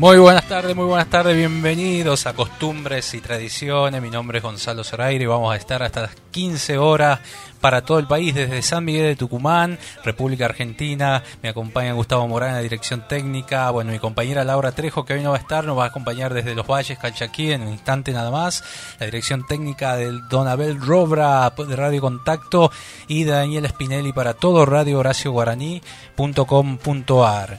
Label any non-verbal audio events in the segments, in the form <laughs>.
Muy buenas tardes, muy buenas tardes, bienvenidos a Costumbres y Tradiciones. Mi nombre es Gonzalo Zoraire y vamos a estar hasta las 15 horas para todo el país, desde San Miguel de Tucumán, República Argentina. Me acompaña Gustavo Morán en la dirección técnica. Bueno, mi compañera Laura Trejo, que hoy no va a estar, nos va a acompañar desde Los Valles, Calchaquí, en un instante nada más. La dirección técnica del Don Abel Robra de Radio Contacto y de Daniel Spinelli para todo Radio Horacio Guaraní.com.ar.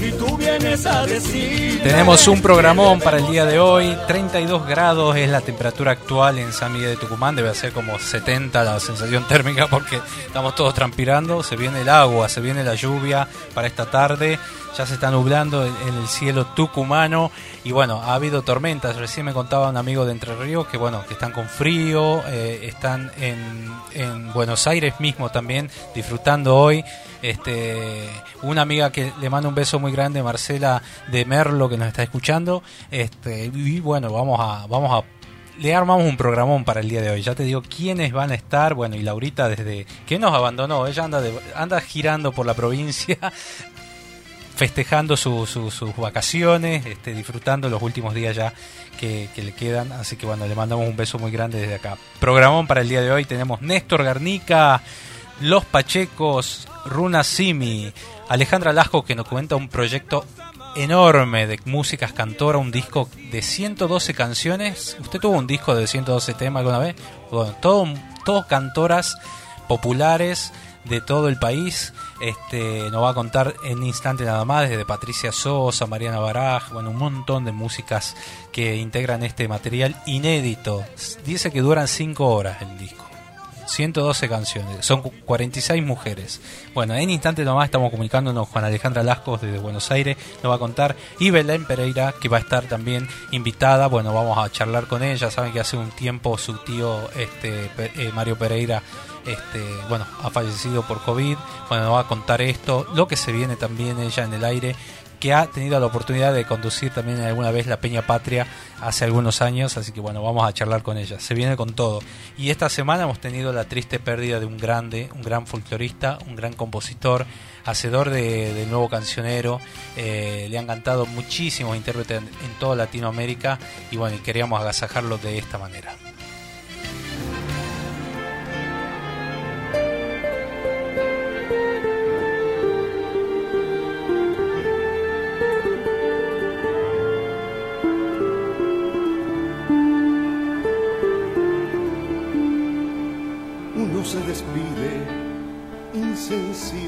y tú vienes a decir. Tenemos un programón para el día de hoy. 32 grados es la temperatura actual en San Miguel de Tucumán. Debe ser como 70 la sensación <laughs> térmica porque estamos todos transpirando. Se viene el agua, se viene la lluvia para esta tarde. Ya se está nublando en el cielo tucumano y bueno, ha habido tormentas. Recién me contaba un amigo de Entre Ríos que bueno, que están con frío, eh, están en, en Buenos Aires mismo también disfrutando hoy este, una amiga que le manda un beso muy grande, Marcela de Merlo, que nos está escuchando. Este, y bueno, vamos a, vamos a le armamos un programón para el día de hoy. Ya te digo quiénes van a estar. Bueno, y Laurita desde que nos abandonó, ella anda anda girando por la provincia <laughs> festejando sus vacaciones, este, disfrutando los últimos días ya que, que, le quedan. Así que bueno, le mandamos un beso muy grande desde acá. Programón para el día de hoy tenemos Néstor Garnica, Los Pachecos, Runa Simi, Alejandra Lasco que nos cuenta un proyecto enorme de músicas cantora, un disco de 112 canciones. ¿Usted tuvo un disco de 112 temas alguna vez? Bueno, todo, todos cantoras populares de todo el país. Este, nos va a contar en instante nada más desde Patricia Sosa, Mariana Baraj, bueno, un montón de músicas que integran este material inédito. Dice que duran 5 horas el disco. 112 canciones, son 46 mujeres. Bueno, en instante nomás estamos comunicándonos. Con Alejandra Lascos desde Buenos Aires, nos va a contar, y Belén Pereira, que va a estar también invitada, bueno, vamos a charlar con ella, saben que hace un tiempo su tío este eh, Mario Pereira este, bueno, ha fallecido por COVID, bueno, nos va a contar esto, lo que se viene también ella en el aire que ha tenido la oportunidad de conducir también alguna vez la Peña Patria hace algunos años, así que bueno, vamos a charlar con ella. Se viene con todo. Y esta semana hemos tenido la triste pérdida de un grande, un gran folclorista, un gran compositor, hacedor de, nuevo cancionero. Eh, le han cantado muchísimos intérpretes en, toda Latinoamérica y bueno, y queríamos agasajarlo de esta manera.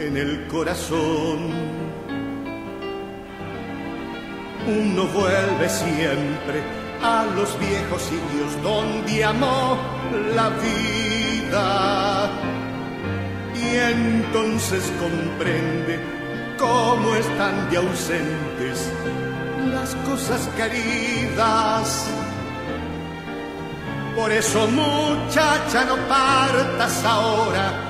en el corazón. Uno vuelve siempre a los viejos sitios donde amó la vida y entonces comprende cómo están de ausentes las cosas queridas por eso muchacha no partas ahora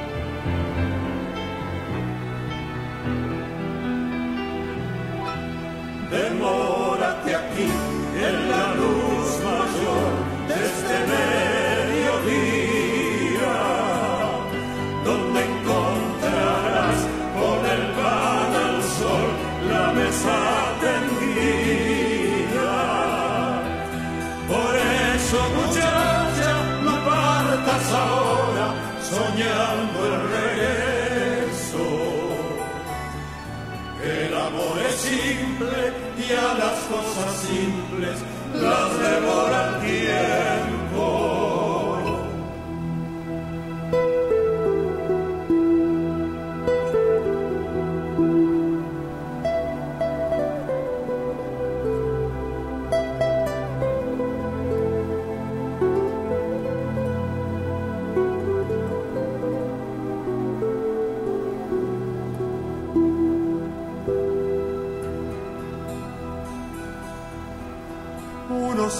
Simples las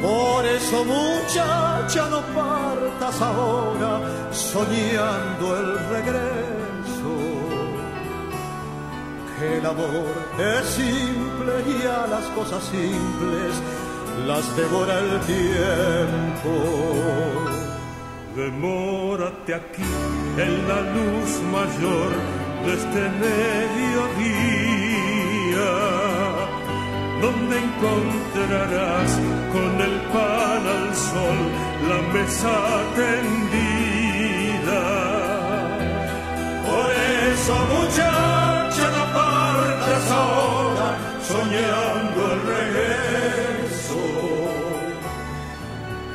por eso muchacha no partas ahora soñando el regreso. Que el amor es simple y a las cosas simples las devora el tiempo. Demórate aquí en la luz mayor de este mediodía donde encontrarás con el pan al sol la mesa tendida. Por eso, muchacha, no partas ahora soñando el regreso.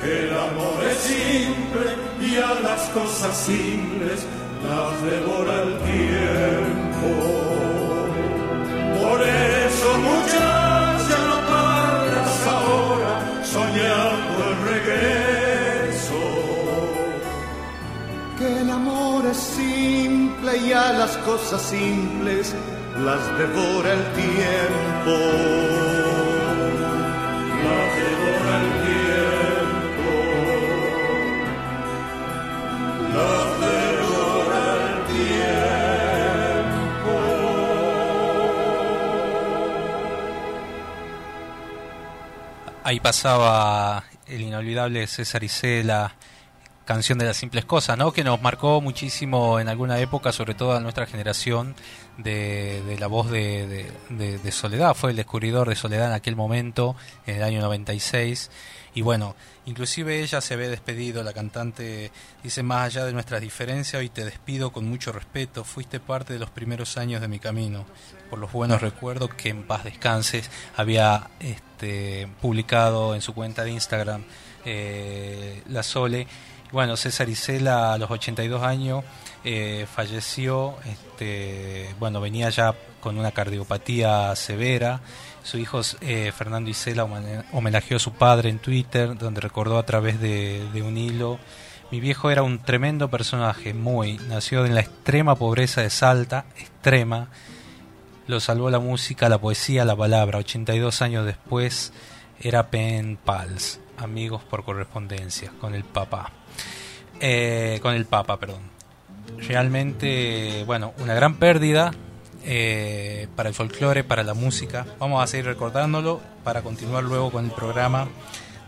Que el amor es simple y a las cosas simples las devora el tiempo. Por eso, muchacha, y las cosas simples las devora el tiempo. Las devora el tiempo. Las devora el tiempo. Ahí pasaba el inolvidable César Isela, canción de las simples cosas, ¿no? Que nos marcó muchísimo en alguna época, sobre todo a nuestra generación, de, la voz de, Soledad. Fue el descubridor de Soledad en aquel momento, en el año 96. Y bueno, inclusive ella se había despedido, la cantante dice, más allá de nuestras diferencias, hoy te despido con mucho respeto, fuiste parte de los primeros años de mi camino, por los buenos recuerdos que en paz descanses, había este, publicado en su cuenta de Instagram eh, la Sole. Bueno, César Isela a los 82 años eh, falleció, este, bueno, venía ya con una cardiopatía severa, su hijo eh, Fernando Isela homenajeó a su padre en Twitter, donde recordó a través de, un hilo. Mi viejo era un tremendo personaje, muy. Nació en la extrema pobreza de Salta, extrema. Lo salvó la música, la poesía, la palabra. 82 años después era pen pals, amigos por correspondencia, con el papá. Eh, con el papa, perdón. Realmente, bueno, una gran pérdida eh, para el folclore, para la música. Vamos a seguir recordándolo para continuar luego con el programa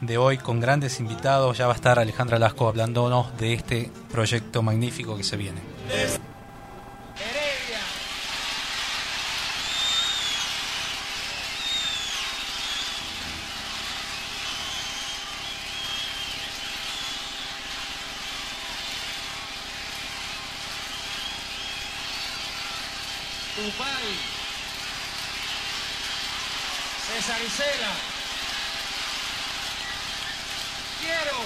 de hoy con grandes invitados. Ya va a estar Alejandra Lasco hablándonos de este proyecto magnífico que se viene. César Isela. Quiero.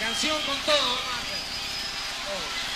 Canción con todo, a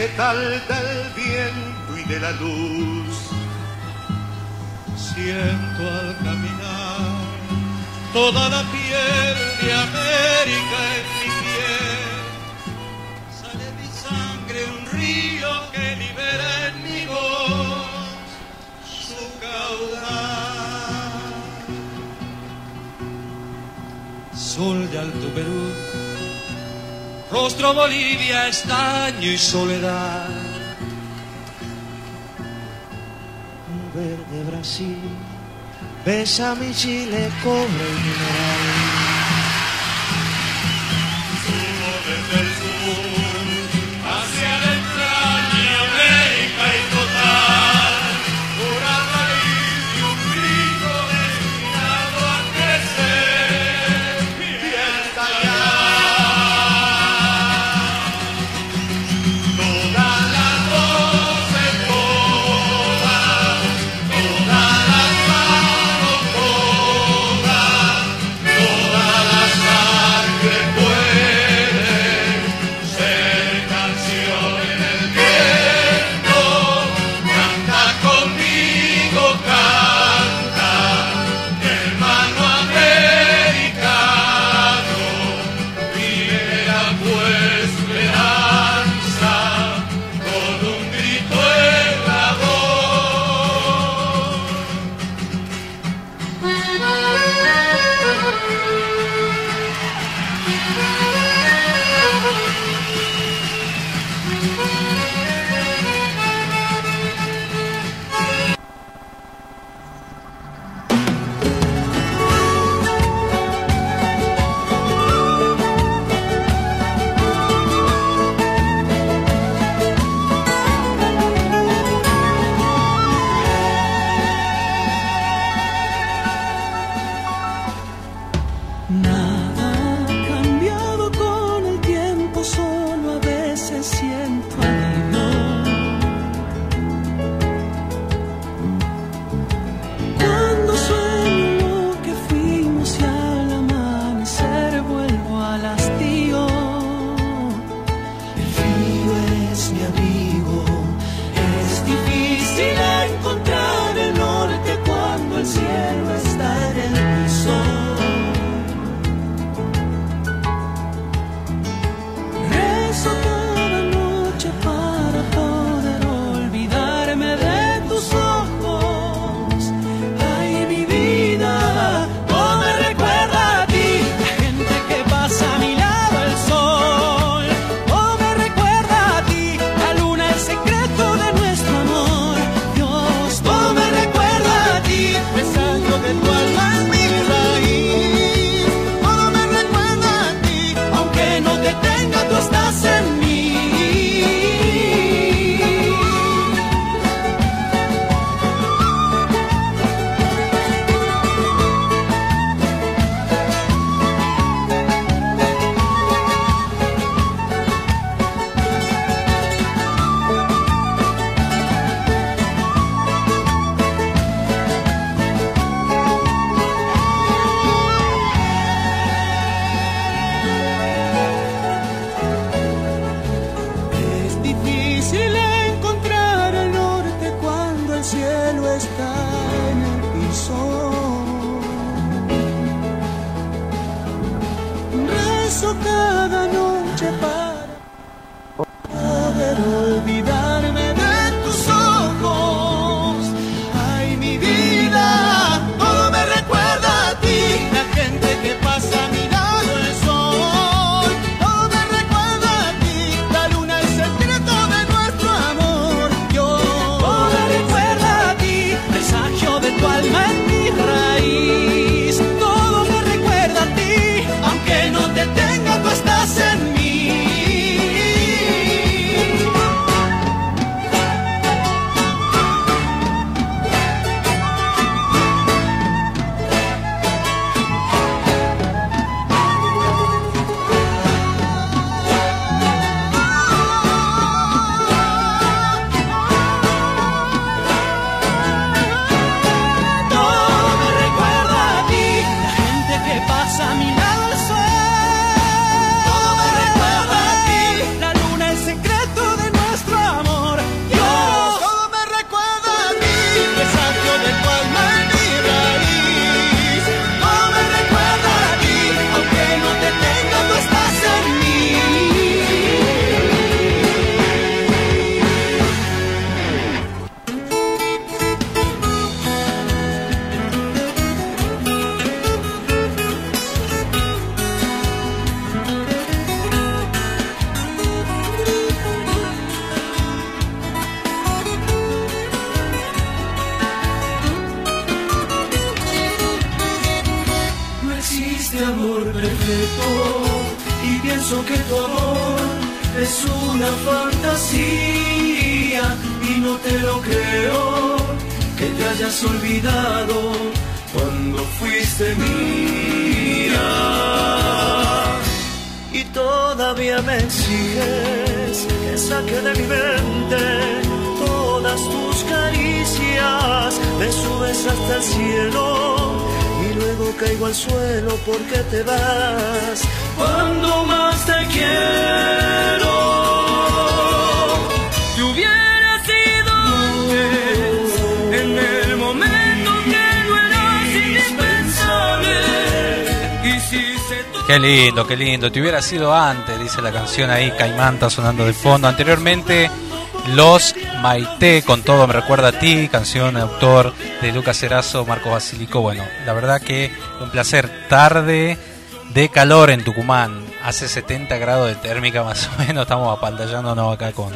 vegetal del viento y de la luz. Siento al caminar toda la piel de América en mi piel. Sale mi sangre un río que libera en mi voz su caudal. Sol de Alto Perú, rostro Bolivia, estaño y soledad. verde Brasil, besa mi Chile, cobre y mineral. Qué lindo. Te hubiera sido antes, dice la canción ahí, Caimán está sonando de fondo. Anteriormente, Los Maite, con todo me recuerda a ti, canción autor de Lucas Erazo, Marco Basilico. Bueno, la verdad que un placer. Tarde de calor en Tucumán, hace 70 grados de térmica <laughs> más o menos, estamos apantallándonos acá con,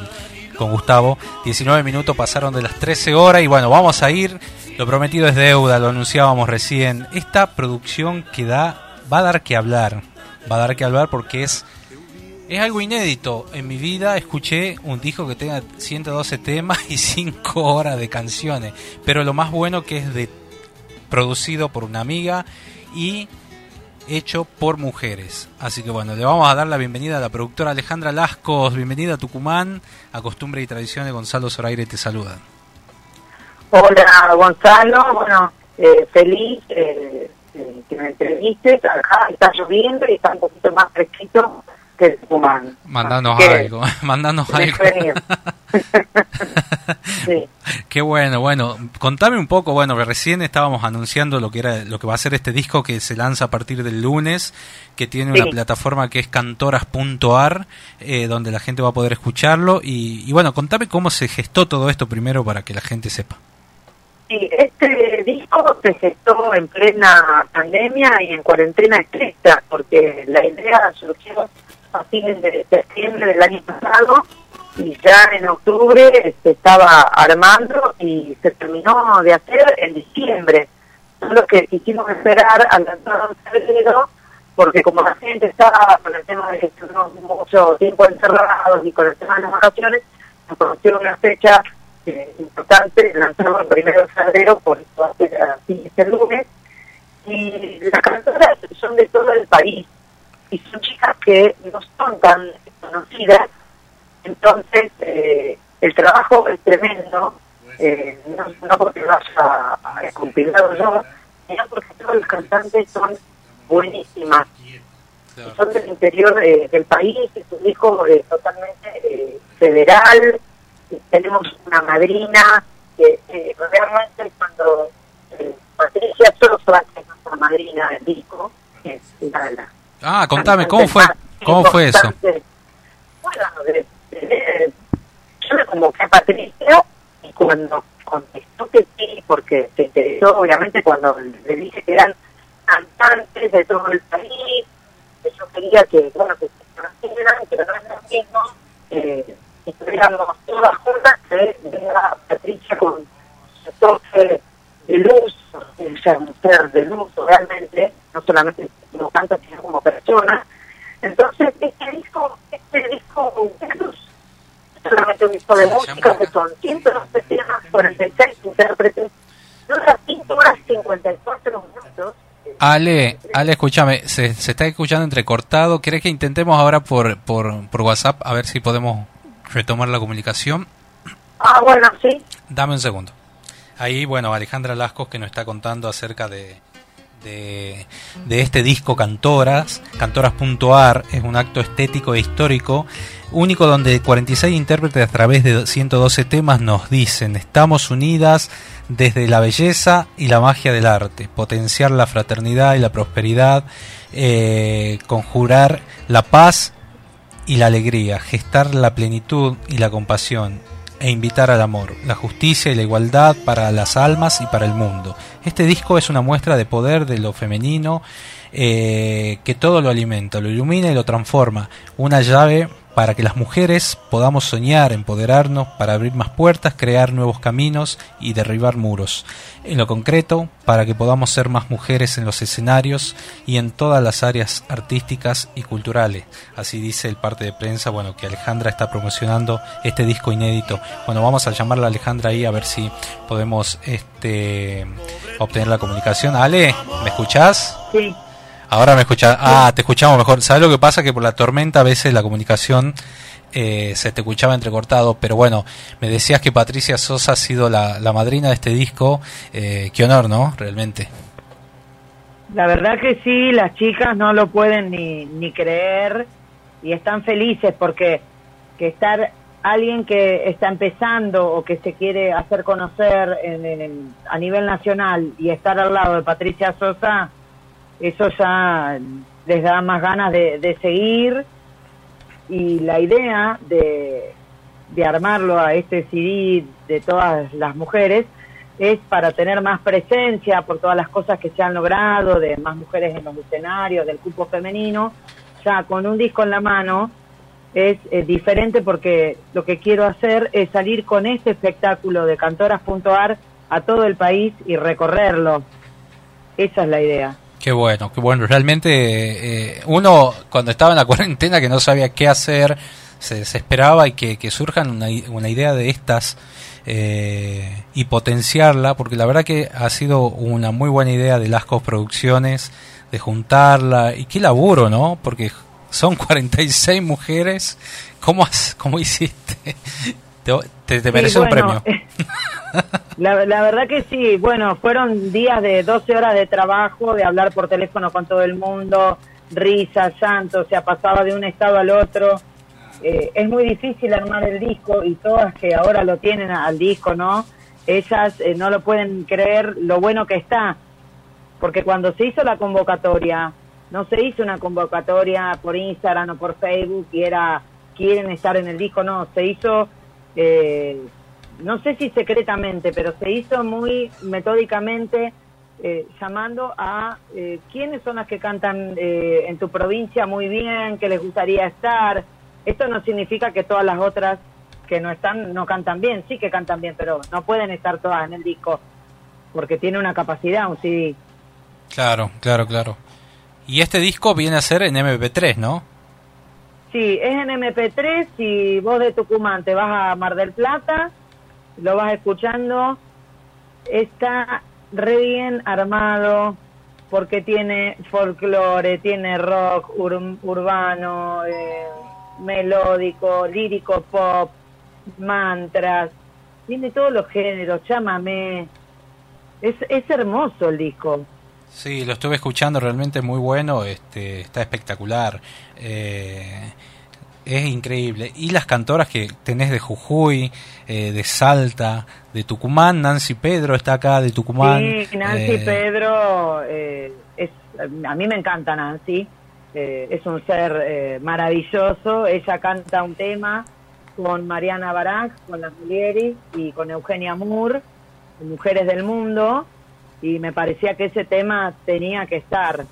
con Gustavo. 19 minutos pasaron de las 13 horas y bueno, vamos a ir. Lo prometido es deuda, lo anunciábamos recién. Esta producción que da, va a dar que hablar. Va a dar que hablar porque es, es algo inédito. En mi vida escuché un disco que tenga 112 temas y 5 horas de canciones. Pero lo más bueno que es de producido por una amiga y hecho por mujeres. Así que bueno, le vamos a dar la bienvenida a la productora Alejandra Lascos. Bienvenida a Tucumán, a Costumbre y Tradiciones. Gonzalo Zoraire te saluda. Hola Gonzalo, bueno, eh, feliz eh, eh, que me entrevistes. Acá está lloviendo y está un poquito más fresquito que el Tucumán. Mandanos algo, <laughs> mandanos algo. <laughs> sí. Qué bueno, bueno, contame un poco, bueno, que recién estábamos anunciando lo que era lo que va a ser este disco que se lanza a partir del lunes, que tiene una plataforma que es cantoras.ar, eh, donde la gente va a poder escucharlo y, y bueno, contame cómo se gestó todo esto primero para que la gente sepa. Sí, este disco se gestó en plena pandemia y en cuarentena estricta, porque la idea surgió a fines de septiembre del año pasado y ya en octubre se estaba armando y se terminó de hacer en diciembre. Solo que quisimos esperar al entrada de febrero, porque como la gente estaba con el tema de que estuvimos mucho tiempo encerrados y con el tema de las vacaciones, nos conocieron una fecha importante, lanzamos el primero de febrero, por eso ser así este lunes. Y las cantoras son de todo el país y son chicas que no son tan conocidas, entonces eh, el trabajo es tremendo, eh, no, no porque lo haya compilado yo, sino porque todos los cantantes son buenísimas. Y son del interior eh, del país, es un disco totalmente eh, federal, tenemos una madrina que eh, realmente cuando eh, Patricia Sosa, que es nuestra madrina del disco, es la, la Ah, contame, ¿cómo fue, cómo fue eso? Bueno, de- de- yo me convoqué a Patricia y cuando contestó que sí, porque se interesó, obviamente, cuando le dije que eran cantantes de todo el país, que yo quería que, bueno, que se conocieran, pero no es lo mismo, eh, estuviéramos todas juntas, que venga Patricia con su toque de luz, sea, mujer de luz realmente, no solamente como canta, sino como persona. Entonces, este disco, este disco es luz. Solamente un disco de música, que son 112 temas, 46 intérpretes, dura 5 horas 54 minutos. Ale, Ale, escúchame, se, se está escuchando entrecortado. ¿Querés que intentemos ahora por, por, por WhatsApp a ver si podemos retomar la comunicación? Ah, bueno, sí. Dame un segundo. Ahí, bueno, Alejandra Lascos que nos está contando acerca de, de, de este disco Cantoras, cantoras.ar, es un acto estético e histórico, único donde 46 intérpretes a través de 112 temas nos dicen, estamos unidas desde la belleza y la magia del arte, potenciar la fraternidad y la prosperidad, eh, conjurar la paz y la alegría, gestar la plenitud y la compasión, e invitar al amor, la justicia y la igualdad para las almas y para el mundo. Este disco es una muestra de poder de lo femenino eh, que todo lo alimenta, lo ilumina y lo transforma. Una llave para que las mujeres podamos soñar, empoderarnos, para abrir más puertas, crear nuevos caminos y derribar muros. En lo concreto, para que podamos ser más mujeres en los escenarios y en todas las áreas artísticas y culturales. Así dice el parte de prensa, bueno, que Alejandra está promocionando este disco inédito. Bueno, vamos a llamarla a Alejandra ahí a ver si podemos este obtener la comunicación. Ale, ¿me escuchás? Ahora me escuchas. Ah, te escuchamos mejor. ¿Sabes lo que pasa? Que por la tormenta a veces la comunicación eh, se te escuchaba entrecortado. Pero bueno, me decías que Patricia Sosa ha sido la, la madrina de este disco. Eh, qué honor, ¿no? Realmente. la verdad que sí, las chicas no lo pueden ni, ni creer y están felices porque que estar alguien que está empezando o que se quiere hacer conocer en- en- a nivel nacional y estar al lado de Patricia Sosa, eso ya les da más ganas de, de seguir y la idea de, de armarlo a este CD de todas las mujeres es para tener más presencia por todas las cosas que se han logrado, de más mujeres en los escenarios, del cupo femenino, ya con un disco en la mano es eh, diferente porque lo que quiero hacer es salir con este espectáculo de cantoras.ar a todo el país y recorrerlo. Esa es la idea. Qué bueno, qué bueno. Realmente eh, uno cuando estaba en la <laughs> cuarentena que no sabía qué hacer, se desesperaba y que, surjan una idea de estas eh, y potenciarla, porque la verdad que ha sido una muy buena idea de Lascos Producciones, de juntarla y qué laburo, ¿no? Porque son <laughs> 46 mujeres. ¿Cómo, has- cómo hiciste? Te, te, te Sí, mereces un premio. <laughs> La, la verdad que sí, bueno, fueron días de 12 horas de trabajo, de hablar por teléfono con todo el mundo, risas, llanto, o sea, pasaba de un estado al otro. Eh, es muy difícil armar el disco y todas que ahora lo tienen al disco, ¿no? Ellas eh, no lo pueden creer lo bueno que está, porque cuando se hizo la convocatoria, no se hizo una convocatoria por Instagram o por Facebook y era quieren estar en el disco, no, se hizo, eh, no sé si secretamente, pero se hizo muy metódicamente eh, llamando a eh, quiénes son las que cantan eh, en tu provincia muy bien, que les gustaría estar. Esto no significa que todas las otras que no están no cantan bien, sí que cantan bien, pero no pueden estar todas en el disco porque tiene una capacidad, un CD. Claro, claro, claro. Y este disco viene a ser en MP3, ¿no? Sí, es en MP3. Si vos de Tucumán te vas a Mar del Plata, lo vas escuchando. Está re bien armado porque tiene folclore, tiene rock ur- urbano, eh, melódico, lírico pop, mantras. Tiene todos los géneros, chámame. Es, es hermoso el disco. Sí, lo estuve escuchando, realmente muy bueno, este, está espectacular, eh, es increíble. Y las cantoras que tenés de Jujuy, eh, de Salta, de Tucumán, Nancy Pedro está acá de Tucumán. Sí, Nancy eh, Pedro, eh, es, a mí me encanta Nancy, eh, es un ser eh, maravilloso, ella canta un tema con Mariana Barac, con las Mulieri y con Eugenia Moore, Mujeres del Mundo, y me parecía que ese tema tenía que estar,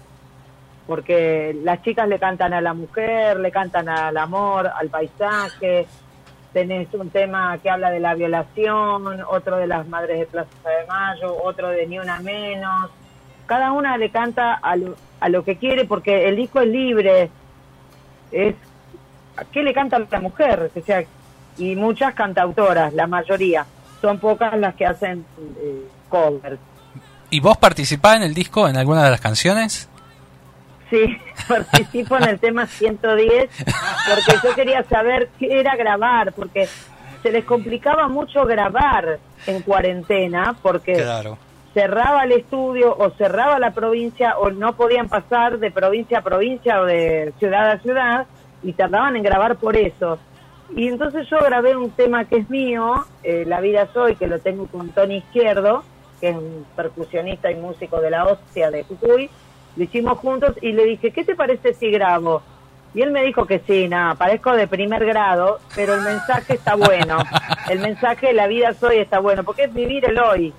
porque las chicas le cantan a la mujer, le cantan al amor, al paisaje, tenés un tema que habla de la violación, otro de las madres de Plaza de Mayo, otro de Ni Una Menos. Cada una le canta a lo, a lo que quiere porque el disco es libre. Es ¿a qué le canta la mujer? O sea, y muchas cantautoras, la mayoría. Son pocas las que hacen eh, covers. ¿Y vos participás en el disco en alguna de las canciones? Sí, <laughs> participo en el tema 110 porque yo quería saber qué era grabar, porque se les complicaba mucho grabar en cuarentena porque Claro. cerraba el estudio o cerraba la provincia o no podían pasar de provincia a provincia o de ciudad a ciudad y tardaban en grabar por eso. Y entonces yo grabé un tema que es mío, eh, La vida soy, que lo tengo con Tony Izquierdo, que es un percusionista y músico de la hostia de Jujuy. Lo hicimos juntos y le dije, ¿qué te parece si grabo? Y él me dijo que sí, nada, parezco de primer grado, pero el mensaje está bueno. <laughs> El mensaje de la vida soy está bueno, porque es vivir el hoy,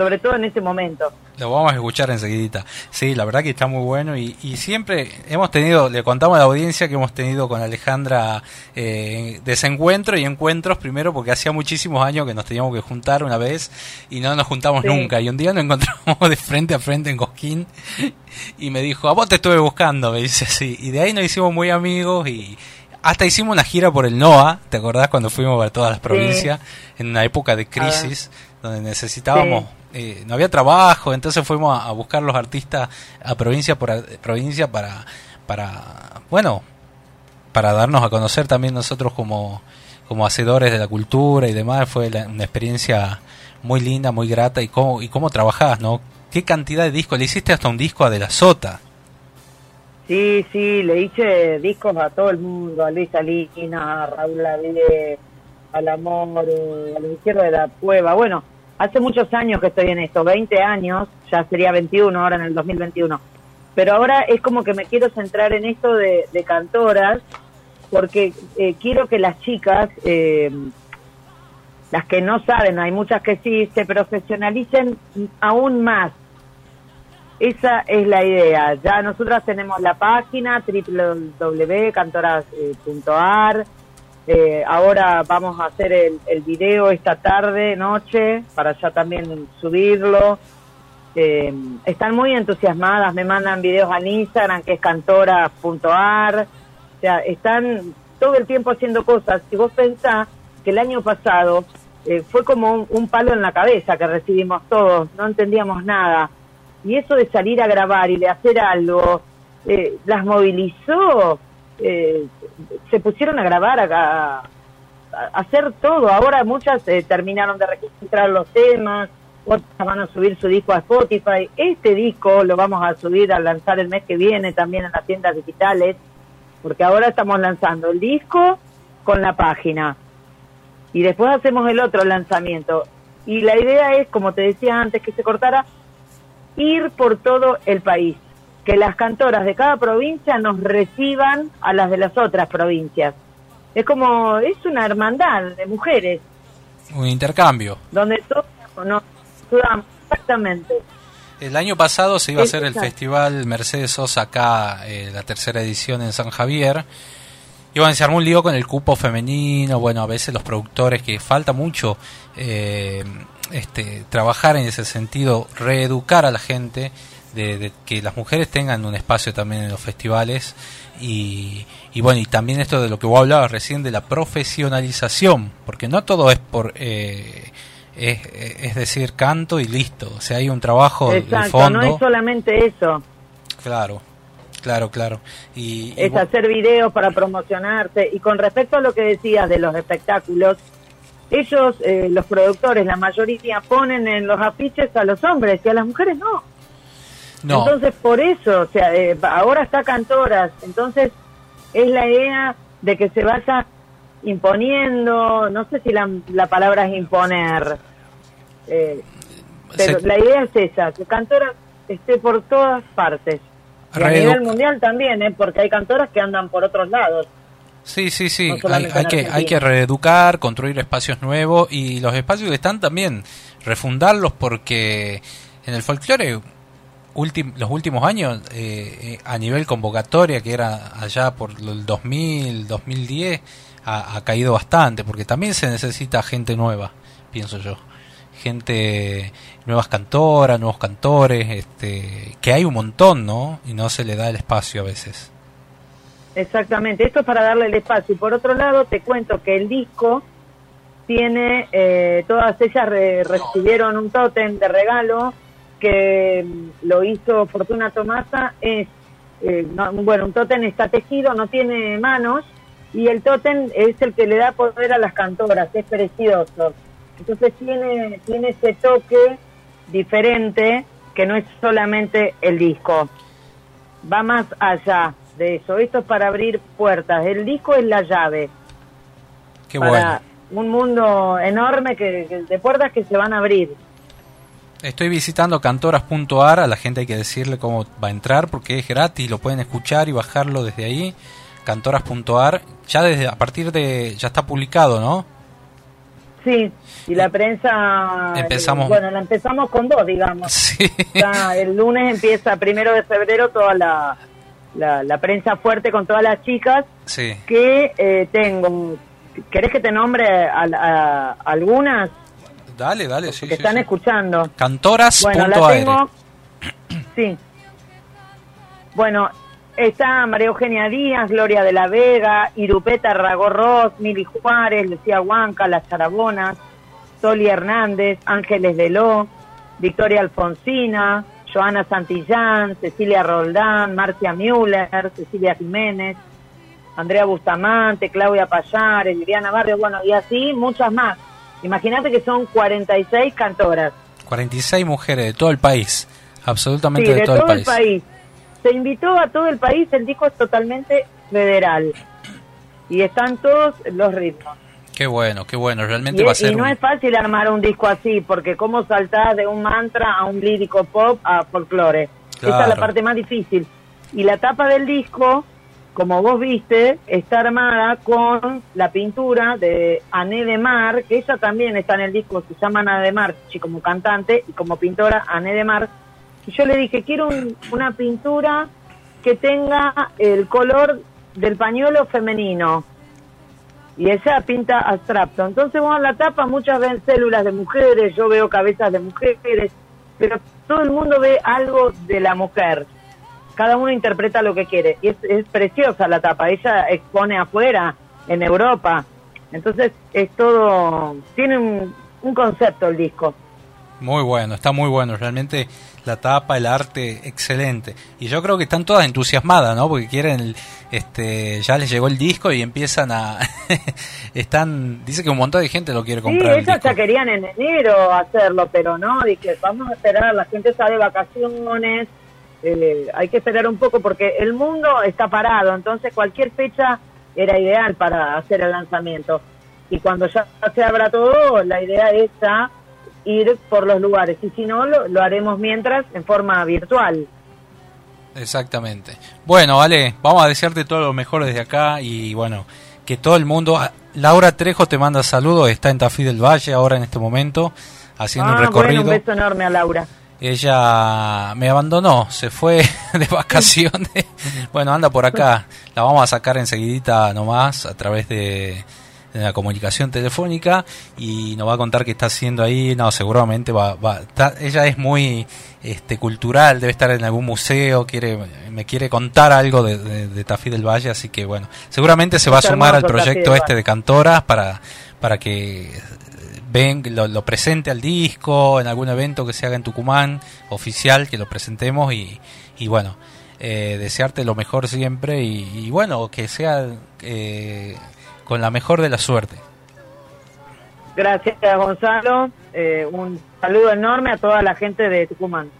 sobre todo en este momento. Lo vamos a escuchar enseguida. Sí, la verdad que está muy bueno y, y siempre hemos tenido, le contamos a la audiencia que hemos tenido con Alejandra eh, desencuentros y encuentros primero porque hacía muchísimos años que nos teníamos que juntar una vez y no nos juntamos Sí. nunca y un día nos encontramos <laughs> de frente a frente en Cosquín y me dijo, a vos te estuve buscando, me dice así. Y de ahí nos hicimos muy amigos y hasta hicimos una gira por el NOA, ¿te acordás cuando fuimos a todas las provincias en una época de crisis donde necesitábamos, eh, no había trabajo, entonces fuimos a, a buscar los artistas a provincia por a- provincia para, para, bueno, para darnos a conocer también nosotros como, como hacedores de la cultura y demás, fue la- una experiencia muy linda, muy grata y cómo, y cómo trabajás, ¿no? ¿Qué cantidad de discos? Le hiciste hasta un disco a De La Sota. Sí, sí, le hice discos a todo el mundo, a Luis Salinas, a Raúl Lavie, al Amor, eh, a la izquierda de la Cueva. Bueno, hace muchos años que estoy en esto, 20 años, ya sería 21 ahora en el 2021. Pero ahora es como que me quiero centrar en esto de, cantoras, porque eh, quiero que las chicas, eh, las que no saben, hay muchas que sí, se profesionalicen aún más. Esa es la idea. Ya nosotras tenemos la página www.cantoras.ar. Eh, ahora vamos a hacer el, el video esta tarde, noche, para ya también subirlo. Eh, están muy entusiasmadas, me mandan videos al Instagram, que es cantora.ar. O sea, están todo el tiempo haciendo cosas. Si vos pensás que el año pasado eh, fue como un, un palo en la cabeza que recibimos todos, no entendíamos nada. Y eso de salir a grabar y de hacer algo, eh, las movilizó, eh, se pusieron a grabar, a, a- hacer todo. Ahora muchas eh, terminaron de registrar los temas, otras van a subir su disco a Spotify. Este disco lo vamos a subir a lanzar el mes que viene también en las tiendas digitales, porque ahora estamos lanzando el disco con la página y después hacemos el otro lanzamiento. Y la idea es, como te decía antes que se cortara, ir por todo el país, que las cantoras de cada provincia nos reciban a las de las otras provincias. Es como, es una hermandad de mujeres, Un intercambio. donde todos nos ayudamos exactamente. El año pasado se iba a hacer el festival Mercedes Sosa acá, eh, la tercera edición en San Javier. Bueno, se armó un lío con el cupo femenino, bueno, a veces los productores, que falta mucho eh, este, trabajar en ese sentido, reeducar a la gente, de, de que las mujeres tengan un espacio también en los festivales. Y, y bueno, y también esto de lo que vos hablabas recién, de la profesionalización, porque no todo es por... Eh, es, es decir, canto y listo. O sea, hay un trabajo de fondo. no es solamente eso, Claro, claro, claro. Y, y es hacer videos para promocionarse. Y con respecto a lo que decías de los espectáculos, ellos, eh, los productores, la mayoría ponen en los afiches a los hombres y a las mujeres no. No, Entonces, por eso, o sea, eh, ahora está Cantoras, entonces es la idea de que se vaya imponiendo, no sé si la, la palabra es imponer, eh, pero se- la idea es esa, que Cantoras esté por todas partes. Y a nivel mundial también, ¿eh? porque hay cantoras que andan por otros lados. sí, sí, sí. no hay, hay que, hay que reeducar, construir espacios nuevos y los espacios que están también refundarlos porque en el folclore ultim- los últimos años eh, eh, a nivel convocatoria que era allá por el 2000, 2010 ha, ha caído bastante porque también se necesita gente nueva, pienso yo. Gente, nuevas cantoras, nuevos cantores, este, que hay un montón, ¿no? Y no se le da el espacio a veces. Exactamente, esto es para darle el espacio. Y por otro lado, te cuento que el disco tiene, eh, todas ellas re- recibieron un tótem de regalo que mm, lo hizo Fortuna Tomasa. Es, eh, no- bueno, un tótem está tejido, no tiene manos, y el tótem es el que le da poder a las cantoras, es precioso. Entonces tiene, tiene ese toque diferente que no es solamente el disco va más allá de eso. Esto es para abrir puertas. El disco es la llave Qué para bueno. un mundo enorme que- de puertas que se van a abrir. Estoy visitando cantoras.ar, a la gente hay que decirle cómo va a entrar porque es gratis, lo pueden escuchar y bajarlo desde ahí. Cantoras.ar, ya desde a partir de ya está publicado, ¿no? Sí, y la prensa... Empezamos- Bueno, la empezamos con dos, digamos. Sí. El lunes empieza, primero de febrero, toda la, la, la prensa fuerte con todas las chicas Sí. que eh, tengo. ¿Querés que te nombre a, a- algunas Dale, dale, sí. que sí, están sí. escuchando? Cantoras.aire. Bueno, la tengo. Sí. Bueno, está María Eugenia Díaz, Gloria de la Vega, Irupeta Ragorroz, Mili Juárez, Lucía Huanca, Las Charabonas, Soli Hernández, Ángeles Leló, Victoria Alfonsina, Joana Santillán, Cecilia Roldán, Marcia Müller, Cecilia Jiménez, Andrea Bustamante, Claudia Payares, Viviana Barrio, bueno, y así muchas más. Imagínate que son 46 cantoras. 46 mujeres de todo el país. Absolutamente Sí, de, de todo, el país. Se invitó a todo el país, el disco es totalmente federal. Y están todos los ritmos. Qué bueno, qué bueno. Realmente Y, va a ser y no un- es fácil armar un disco así, porque cómo saltás de un mantra a un lírico pop a folclore. Esa es la parte más difícil. Y la tapa del disco, como vos viste, está armada con la pintura de Ané de Mar, que ella también está en el disco, se llama Ana de Mar, como cantante y como pintora Ané de Mar. Y yo le dije, quiero un- una pintura que tenga el color del pañuelo femenino y ella pinta abstracto. Entonces vos en la tapa muchas ven células de mujeres, yo veo cabezas de mujeres, pero todo el mundo ve algo de la mujer. Cada uno interpreta lo que quiere. Y es, es preciosa la tapa. Ella expone afuera, en Europa. Entonces es todo... Tiene un, un concepto el disco. Muy bueno, está muy bueno. Realmente la tapa, el arte, excelente. Y yo creo que están todas entusiasmadas, ¿no? Porque quieren, este, ya les llegó el disco y empiezan a, <laughs> están, dice que un montón de gente lo quiere Sí, comprar. el ellas disco. ya querían en enero hacerlo, pero no, dije, vamos a esperar, la gente está de vacaciones, eh, hay que esperar un poco porque el mundo está parado, entonces cualquier fecha era ideal para hacer el lanzamiento. Y cuando ya se abra todo, la idea es ya ir por los lugares, y si no, lo, lo haremos mientras en forma virtual. Exactamente. Bueno, vale, vamos a desearte todo lo mejor desde acá y bueno, que todo el mundo... ah, Laura Trejo te manda saludos, está en Tafí del Valle ahora en este momento, haciendo ah, un recorrido. bueno, un beso enorme a Laura. Ella me abandonó, se fue <laughs> de vacaciones. <laughs> bueno, anda por acá. La vamos a sacar enseguidita nomás a través de, de la comunicación telefónica y nos va a contar qué está haciendo ahí. No, seguramente va, va está- ella es muy este cultural, debe estar en algún museo, quiere me quiere contar algo de, de- de Tafí del Valle, así que bueno, seguramente se va a sumar al proyecto este de cantoras para para que ven lo, lo presente al disco en algún evento que se haga en Tucumán oficial que lo presentemos y, y bueno eh, desearte lo mejor siempre y, y bueno que sea eh, con la mejor de la suerte Gracias, Gonzalo. Eh, un saludo enorme a toda la gente de Tucumán.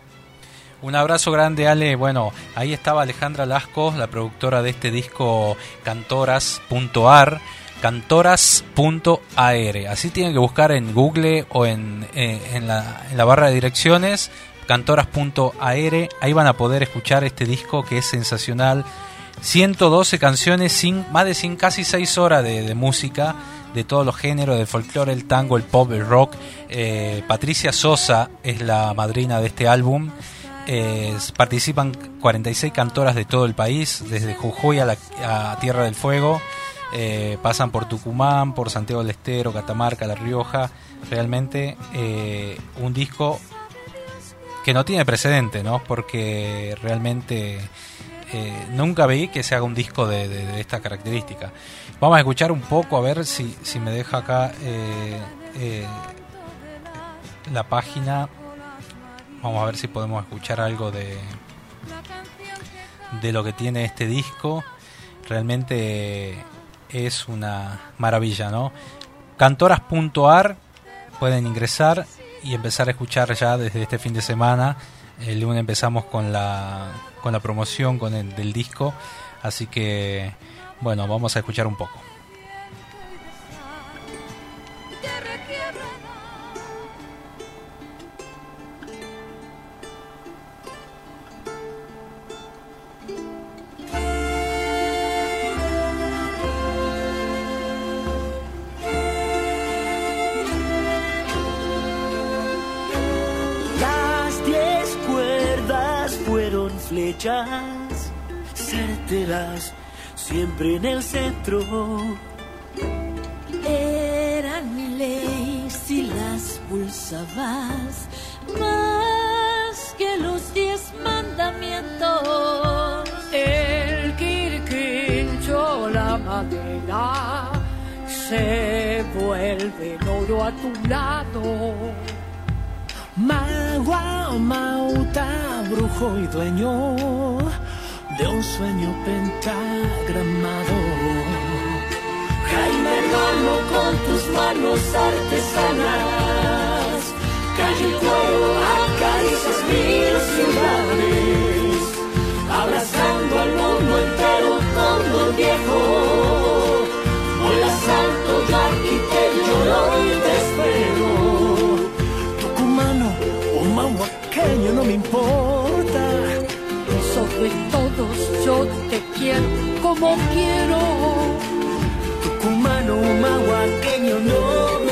Un abrazo grande, Ale. Bueno, ahí estaba Alejandra Lascos, la productora de este disco cantoras.ar, cantoras.ar. Así tienen que buscar en Google o en, eh, en, la, barra de direcciones, cantoras.ar. Ahí van a poder escuchar este disco que es sensacional. 112 canciones, sin, más de sin, casi 6 horas de, de música de todos los géneros, del folclore, el tango, el pop, el rock. Eh, Patricia Sosa es la madrina de este álbum. Eh, participan 46 cantoras de todo el país, desde Jujuy a, la, a Tierra del Fuego. Eh, pasan por Tucumán, por Santiago del Estero, Catamarca, La Rioja. Realmente eh, un disco que no tiene precedente, ¿no? Porque realmente eh, nunca vi que se haga un disco de, de- esta característica. Vamos a escuchar un poco, a ver si, si me deja acá la página. Vamos a ver si podemos escuchar algo de, de lo que tiene este disco. Realmente es una maravilla, ¿no? Cantoras.ar pueden ingresar y empezar a escuchar ya desde este fin de semana. El lunes empezamos con la, con la promoción con el, del disco. Así que, bueno, vamos a escuchar un poco. Flechas certeras, siempre en el centro. Eran leyes si las pulsabas más que los diez mandamientos. El quirquincho, la madera, se vuelve oro a tu lado. Magua, Mauta, brujo y dueño de un sueño pentagramado. Jaime hermano con tus manos artesanas, calle y cuero, acaricias mil ciudades, abrazando al mundo entero todo el viejo. Mahuaqueño no me importa. Sobre todos yo te quiero como quiero. Tucumano mahuaqueño no me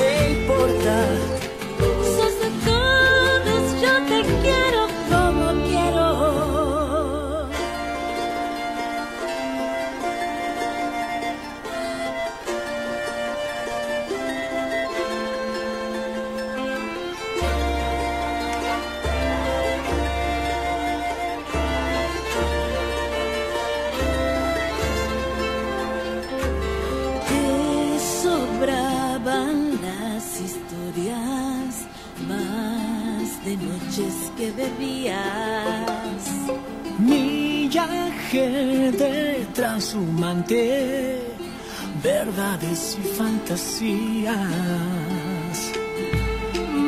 que bebías. Millaje de transhumante, verdades y fantasías.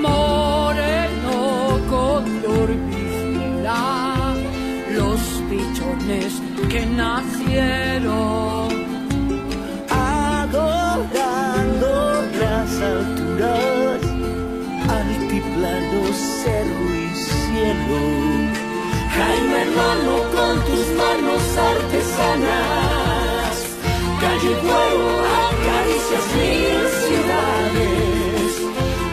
Moreno cóndor vigila los pichones que nacieron. Jaime hermano con tus manos artesanas, calle fuego, acaricias mil ciudades,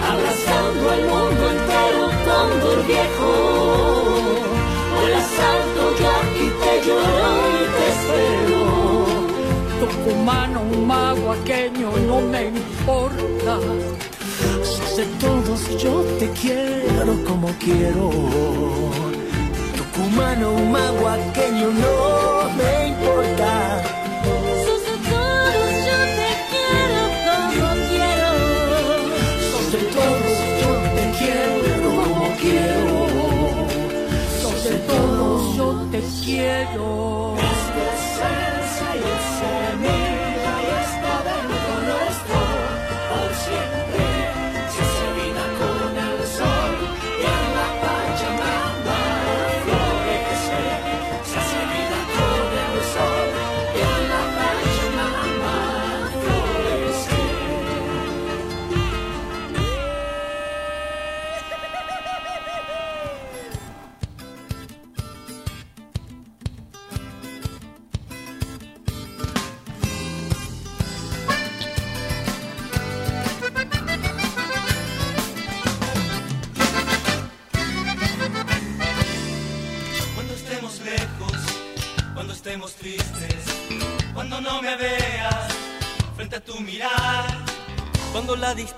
abrazando al mundo entero cóndor viejo. Hola salto, yo aquí te lloro y te espero. Tucumano, un maguaqueño, no me importa. De todos, yo te quiero como quiero. Tucumano, mahuaqueño, no me importa.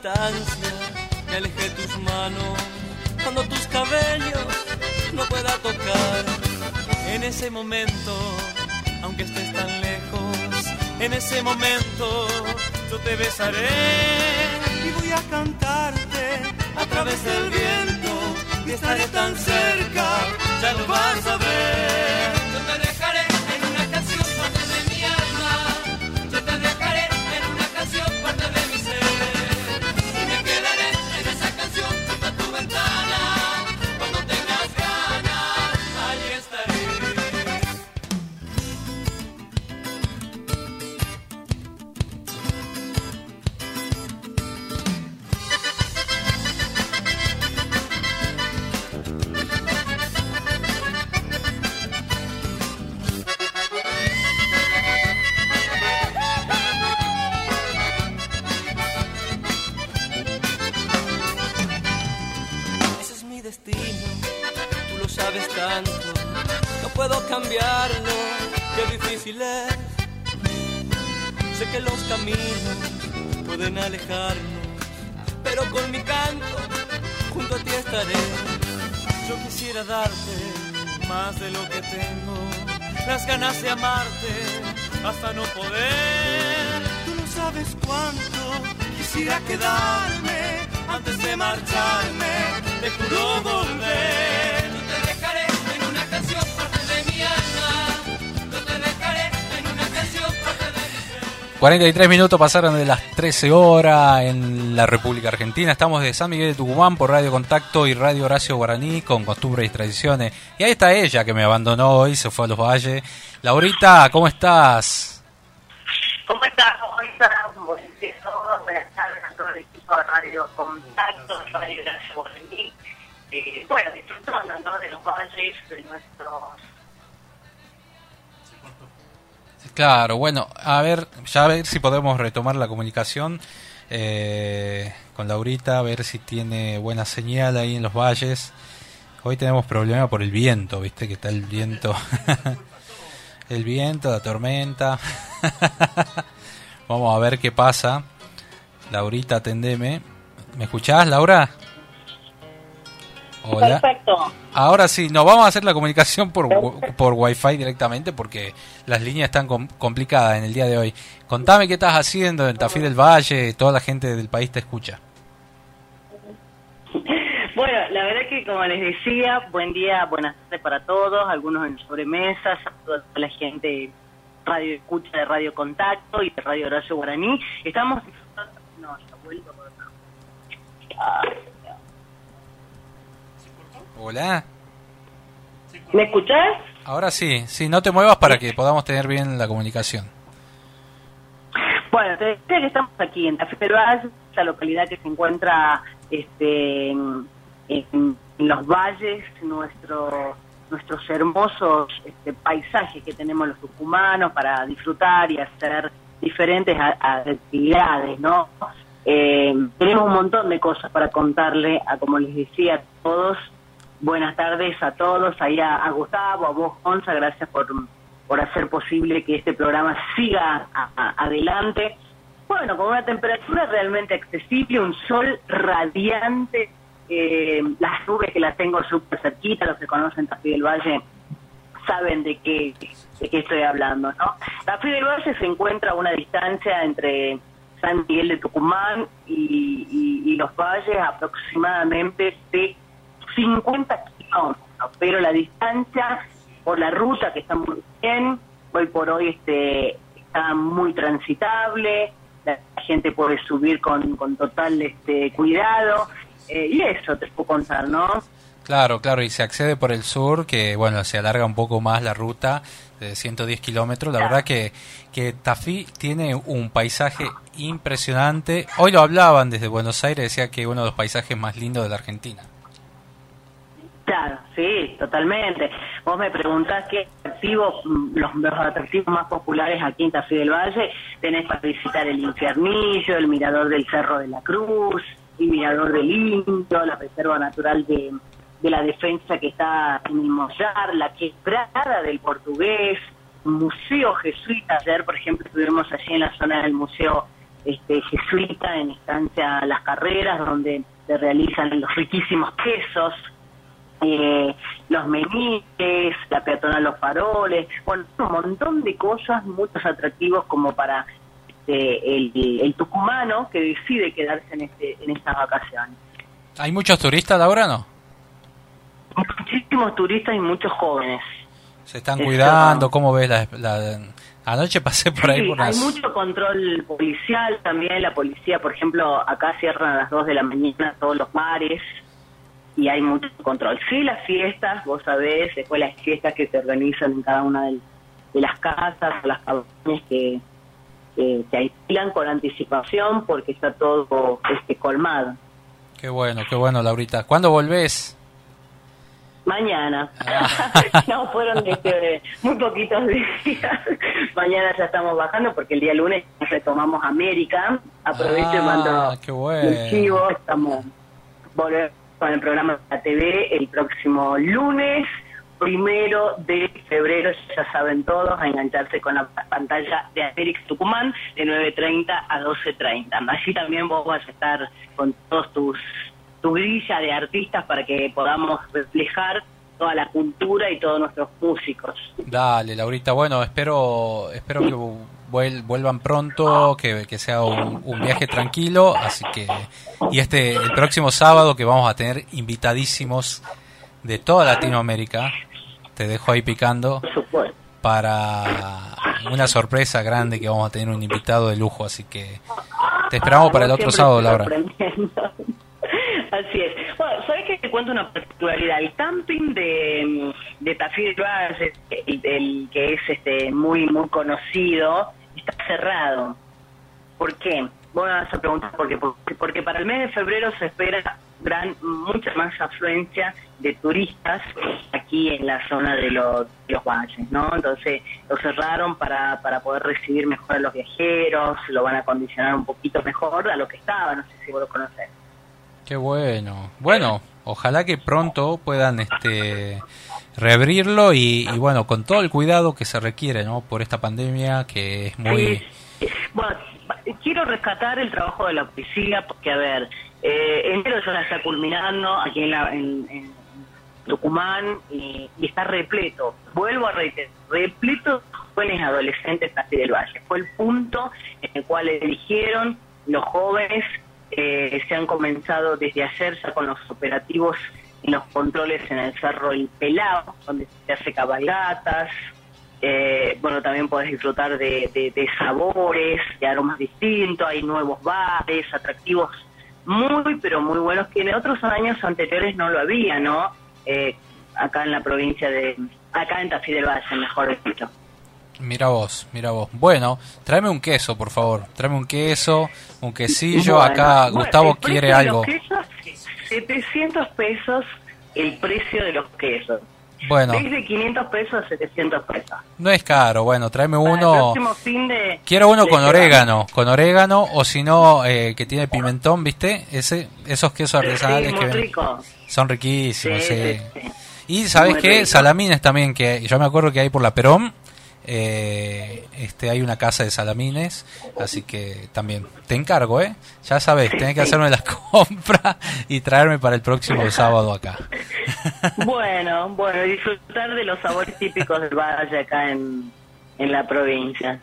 Me aleje tus manos, cuando tus cabellos no pueda tocar. En ese momento, aunque estés tan lejos, en ese momento yo te besaré y voy a cantarte a través del viento y estaré tan cerca, ya lo vas a ver. 43 minutos pasaron de las 13 horas en la República Argentina. Estamos de San Miguel de Tucumán por Radio Contacto y Radio Horacio Guaraní con costumbres y tradiciones. Y ahí está ella que me abandonó hoy, se fue a los valles. Laurita, ¿cómo estás? ¿Cómo estás? ¿Cómo estás? Buenas tardes a todo el equipo de Radio Contacto, Radio Gracia Guaraní. Eh, bueno, disfrutando ¿no? de los valles, de nuestros... Claro, bueno, a ver, ya a ver si podemos retomar la comunicación eh, con Laurita, a ver si tiene buena señal ahí en los valles. Hoy tenemos problema por el viento, viste que está el viento. <laughs> el viento, la tormenta. <laughs> Vamos a ver qué pasa. Laurita, atendeme. ¿Me escuchás, Laura? Hola. Perfecto. Ahora sí, nos vamos a hacer la comunicación por, por Wi-Fi directamente porque las líneas están com- complicadas en el día de hoy. Contame qué estás haciendo en Tafí del Valle, toda la gente del país te escucha. Bueno, la verdad que como les decía, buen día, buenas tardes para todos, algunos en sobremesas, a toda la gente Radio Escucha de Radio Contacto y de Radio Horacio Guaraní. Estamos. No, ya acá. Ay, Hola. ¿Me escuchás? Ahora sí, sí, no te muevas para que podamos tener bien la comunicación. Bueno, te decía que estamos aquí en Valle, esa localidad que se encuentra este, en, en los valles, nuestro, nuestros hermosos este, paisajes que tenemos los tucumanos para disfrutar y hacer diferentes a- a- actividades, ¿no? Eh, tenemos un montón de cosas para contarle, a como les decía a todos. Buenas tardes a todos, ahí a, Gustavo, a vos, Gonza, gracias por, por hacer posible que este programa siga a- adelante. Bueno, con una temperatura realmente accesible, un sol radiante, eh, las nubes que las tengo súper cerquita, los que conocen Tafí del Valle saben de qué, de qué estoy hablando, ¿no? Tafí del Valle se encuentra a una distancia entre San Miguel de Tucumán y- y los valles aproximadamente de 50 kilómetros, pero la distancia por la ruta que está muy bien, hoy por hoy este está muy transitable, la gente puede subir con, con total este cuidado, eh, y eso te puedo contar, ¿no? Claro, claro, y se accede por el sur, que bueno, se alarga un poco más la ruta de 110 kilómetros. La verdad que, que Tafí tiene un paisaje impresionante. Hoy lo hablaban desde Buenos Aires, decía que uno de los paisajes más lindos de la Argentina. Claro, sí, totalmente. Vos me preguntás qué atractivos, mm, los, los atractivos más populares aquí en Tafí del Valle, tenés para visitar el Infiernillo, el Mirador del Cerro de la Cruz, el Mirador del Indio, la Reserva Natural de, de la Defensa que está en el Mollar, la Quebrada del Portugués, Museo Jesuita. Ayer, por ejemplo, estuvimos allí en la zona del Museo este, Jesuita, en estancia Las Carreras, donde se realizan los riquísimos quesos, eh, los meniques, la peatonal Los Faroles, bueno, un montón de cosas, muchos atractivos como para este, el, el tucumano que decide quedarse en, este, en estas vacaciones. ¿Hay muchos turistas ahora no? Muchísimos turistas y muchos jóvenes. ¿Se están Eso. cuidando? ¿Cómo ves la, la- Anoche pasé por ahí Sí, por hay las... mucho control policial también. La policía, por ejemplo, acá cierran a las 2 de la mañana todos los bares y hay mucho control. Sí, las fiestas, vos sabés, después las fiestas que se organizan en cada una de, las casas, o las cabañas que, que se alquilan con anticipación porque está todo este colmado. Qué bueno, qué bueno, Laurita. ¿Cuándo volvés? Mañana. <laughs> no, fueron este, muy poquitos días. Mañana ya estamos bajando porque el día lunes retomamos América. Aprovecho y Ah, mando qué bueno. el chivo. Estamos volver con el programa de la TV el próximo lunes, primero de febrero, ya saben todos, a engancharse con la pantalla de Asterix Tucumán de 9.30 a 12.30. Allí también vos vas a estar con todos tus tu grilla de artistas para que podamos reflejar toda la cultura y todos nuestros músicos. Dale, Laurita. Bueno, espero, espero que vuel- vuelvan pronto, que, que sea un, un viaje tranquilo. Así que, y este, el próximo sábado que vamos a tener invitadísimos de toda Latinoamérica, te dejo ahí picando para una sorpresa grande que vamos a tener un invitado de lujo. Así que te esperamos para el otro sábado, Laura. <laughs> Así es. Te cuento una particularidad. El camping de, de Tafí del Valle, el, que es este muy muy conocido, está cerrado. ¿Por qué? Vos vas a preguntar por qué. Porque, porque para el mes de febrero se espera gran mucha más afluencia de turistas aquí en la zona de los, los valles, ¿no? Entonces lo cerraron para, para poder recibir mejor a los viajeros, lo van a condicionar un poquito mejor a lo que estaba, no sé si vos lo conocés. Qué bueno. Bueno, ojalá que pronto puedan este reabrirlo y, bueno, con todo el cuidado que se requiere, ¿no? Por esta pandemia que es muy... Bueno, quiero rescatar el trabajo de la policía porque, a ver, eh, enero ya está culminando aquí en, la, en, Tucumán y, y está repleto. Vuelvo a reiterar, repleto de jóvenes adolescentes así del Valle. Fue el punto en el cual eligieron los jóvenes. Eh, se han comenzado desde ayer ya con los operativos y los controles en el Cerro El Pelado, donde se hace cabalgatas, eh, bueno, también podés disfrutar de, de- sabores, de aromas distintos, hay nuevos bares, atractivos muy, pero muy buenos, que en otros años anteriores no lo había, ¿no? Eh, acá en la provincia de, acá en Tafí del Valle, mejor dicho. Mira vos, mira vos. Bueno, tráeme un queso, por favor. Tráeme un queso, un quesillo. Bueno, Acá bueno, Gustavo quiere algo. quesos, 700 pesos el precio de los quesos. Bueno, Desde 500 pesos a 700 pesos. no es caro. Bueno, tráeme uno. de- Quiero uno con orégano, con orégano o si no eh, que tiene pimentón, ¿viste? Ese, esos quesos artesanales Sí, que ven- son riquísimos. Sí. Y sabes qué, rico. salamines también que yo me acuerdo que hay por la Perón. Eh, este hay una casa de salamines, así que también te encargo, ¿eh? Ya sabes, tenés que hacerme las <laughs> compras y traerme para el próximo sábado acá. <laughs> Bueno, bueno, disfrutar de los sabores típicos del valle acá en, en la provincia.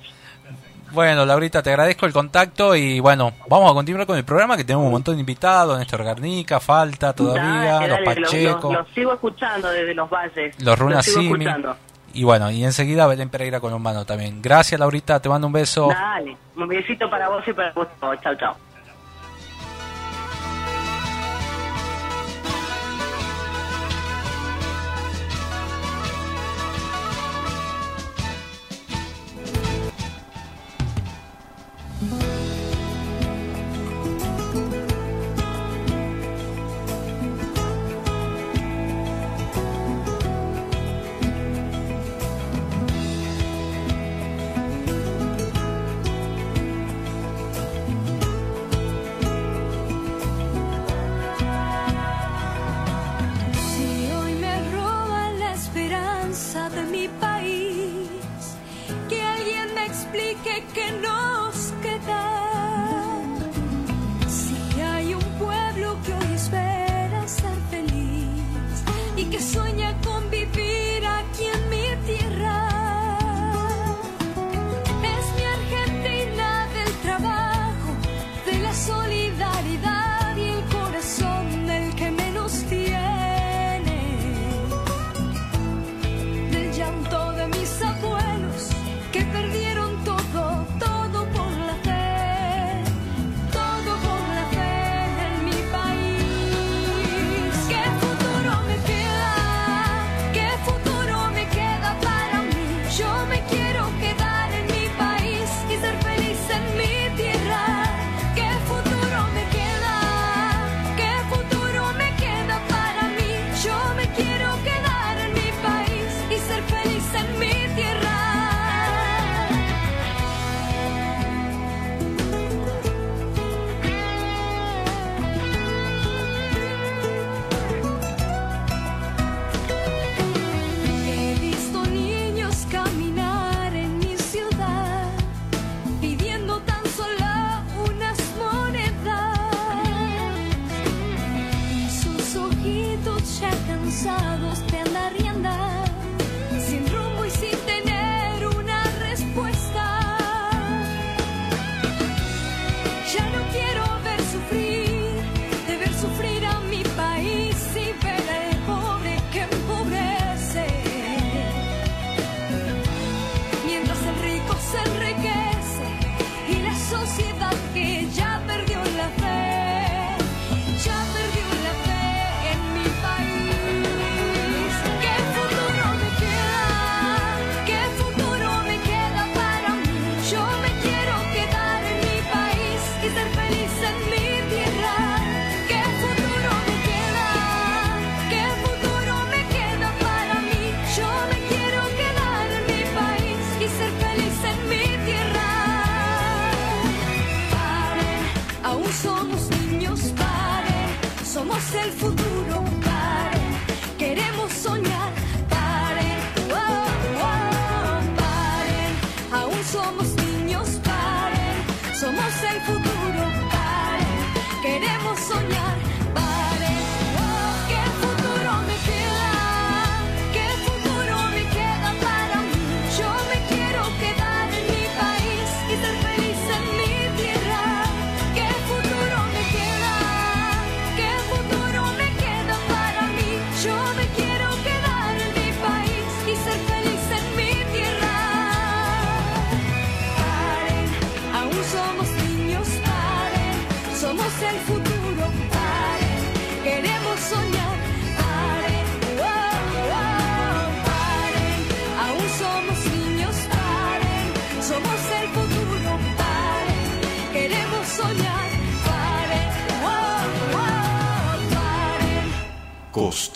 Bueno, Laurita, te agradezco el contacto y bueno, vamos a continuar con el programa que tenemos un montón de invitados, Néstor Garnica, falta todavía, Dale, los dale, los, Pacheco, los- los sigo escuchando desde los valles. los Runa sigo Simi. escuchando. Y bueno, y enseguida Belén Pereira con un mano también. Gracias, Laurita, te mando un beso. Dale, un besito para vos y para vos. Chao, chao. Explique que nos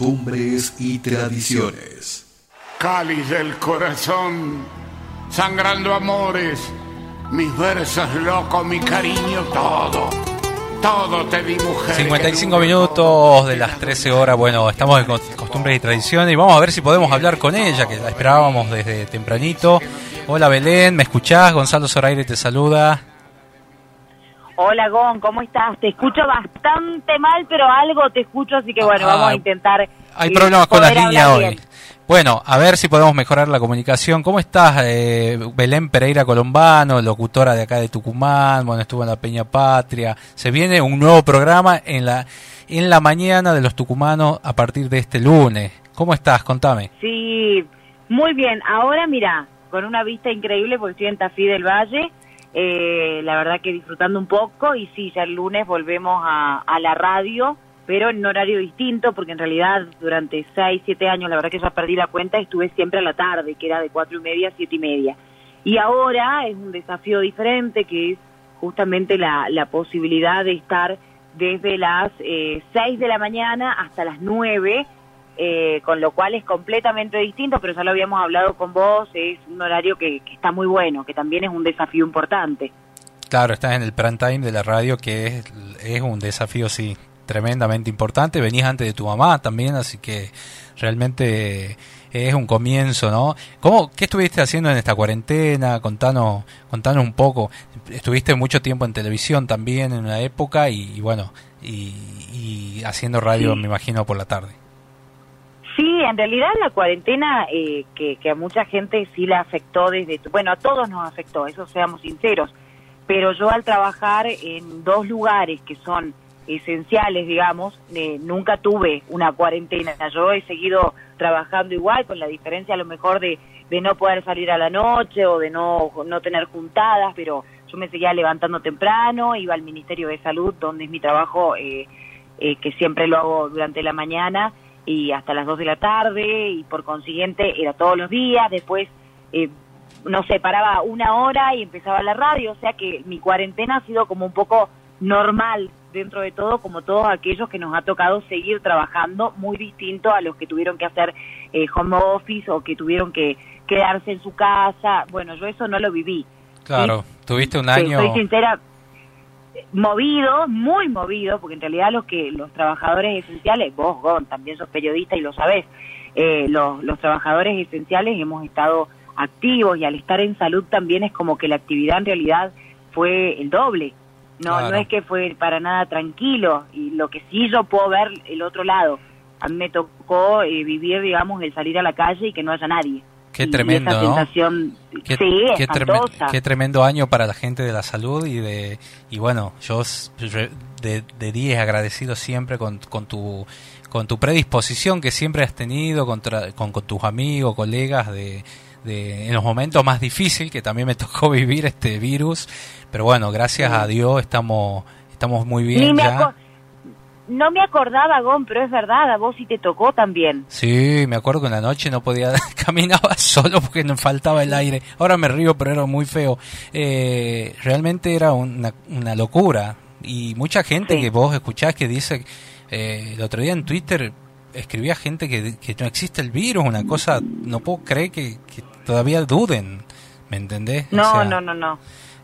Costumbres y tradiciones. Cáliz del corazón, sangrando amores, mis versos locos, mi cariño, todo, todo te di mujer. 55 minutos de las 13 horas. Bueno, estamos en cos- costumbres y tradiciones y vamos a ver si podemos hablar con ella, que la esperábamos desde tempranito. Hola Belén, ¿me escuchás? Gonzalo Zoraire te saluda. Hola Gon, ¿cómo estás? Te escucho bastante mal, pero algo te escucho, así que bueno, Ah, vamos a intentar. Hay eh, problemas con las líneas hoy. bien. Bueno, a ver si podemos mejorar la comunicación. ¿Cómo estás, eh, Belén Pereira Colombano, locutora de acá de Tucumán? Bueno, estuvo en la Peña Patria. Se viene un nuevo programa en la en la mañana de los tucumanos a partir de este lunes. ¿Cómo estás? Contame. Sí, muy bien. Ahora mira, con una vista increíble porque estoy en Tafí del Valle. Eh, la verdad que disfrutando un poco y sí, ya el lunes volvemos a, a la radio, pero en horario distinto porque en realidad durante seis, siete años, la verdad que ya perdí la cuenta, estuve siempre a la tarde, que era de cuatro y media a siete y media. Y ahora es un desafío diferente que es justamente la, la posibilidad de estar desde las eh, 6 de la mañana hasta las 9, eh, con lo cual es completamente distinto, pero ya lo habíamos hablado con vos, es un horario que, que está muy bueno, que también es un desafío importante. Claro, estás en el prime time de la radio, que es, es un desafío, sí, tremendamente importante. Venís antes de tu mamá también, así que realmente es un comienzo, ¿no? ¿Cómo, ¿Qué estuviste haciendo en esta cuarentena? Contanos, contanos un poco. Estuviste mucho tiempo en televisión también en una época y, y bueno, y, y haciendo radio, Sí. me imagino, por la tarde. Sí, en realidad la cuarentena eh, que, a mucha gente sí la afectó desde, bueno, a todos nos afectó, eso seamos sinceros, pero yo al trabajar en dos lugares que son esenciales, digamos, eh, nunca tuve una cuarentena, yo he seguido trabajando igual, con la diferencia a lo mejor de, de no poder salir a la noche o de no, no tener juntadas, pero yo me seguía levantando temprano, iba al Ministerio de Salud, donde es mi trabajo, eh, eh, que siempre lo hago durante la mañana, y hasta las 2 de la tarde y por consiguiente era todos los días, después eh, no sé, paraba una hora y empezaba la radio, o sea que mi cuarentena ha sido como un poco normal dentro de todo, como todos aquellos que nos ha tocado seguir trabajando, muy distinto a los que tuvieron que hacer eh, home office o que tuvieron que quedarse en su casa, bueno, yo eso no lo viví. Claro, tuviste un año... Soy sincera, movido, muy movido, porque en realidad los que los trabajadores esenciales, vos, Gon, también sos periodista y lo sabés, eh, los, los trabajadores esenciales hemos estado activos y al estar en salud también es como que la actividad en realidad fue el doble. No, Claro. no es que fue para nada tranquilo y lo que sí yo puedo ver el otro lado, a mí me tocó eh, vivir, digamos, el salir a la calle y que no haya nadie. Qué tremendo, esa ¿no? sensación, Qué, sí, qué espantosa. qué tremendo año para la gente de la salud y de y bueno, yo de, de 10 agradecido siempre con, con tu con tu predisposición que siempre has tenido contra, con, con tus amigos, colegas de, de en los momentos más difíciles que también me <laughs> tocó vivir este virus, pero bueno, gracias a Dios estamos estamos muy bien ya. No me acordaba, Gon, pero es verdad, a vos sí te tocó también. Sí, me acuerdo que en la noche no podía, <laughs> caminaba solo porque me faltaba el aire. Ahora me río, pero era muy feo. Eh, realmente era una, una locura. Y mucha gente Sí. que vos escuchás que dice, eh, el otro día en Twitter escribía gente que, que no existe el virus, una cosa, no puedo creer que, que todavía duden, ¿me entendés? O No, sea, no, no, no.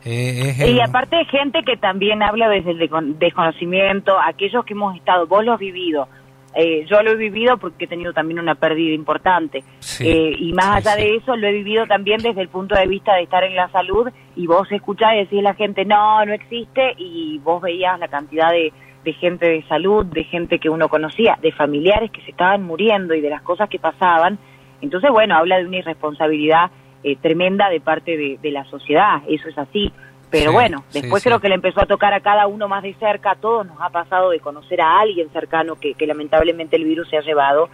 Eh, es Y aparte gente que también habla desde el descon- desconocimiento, aquellos que hemos estado, vos lo has vivido, eh, yo lo he vivido porque he tenido también una pérdida importante. Sí, Eh, y más sí, allá sí. de eso, lo he vivido también desde el punto de vista de estar en la salud y vos escuchás y decís a la gente, no, no existe, y vos veías la cantidad de, de gente de salud, de gente que uno conocía, de familiares que se estaban muriendo y de las cosas que pasaban. Entonces, bueno, habla de una irresponsabilidad eh, tremenda de parte de, de la sociedad, eso es así. Pero Sí, bueno, sí, después sí. creo que le empezó a tocar a cada uno más de cerca, a todos nos ha pasado de conocer a alguien cercano que, que lamentablemente el virus se ha llevado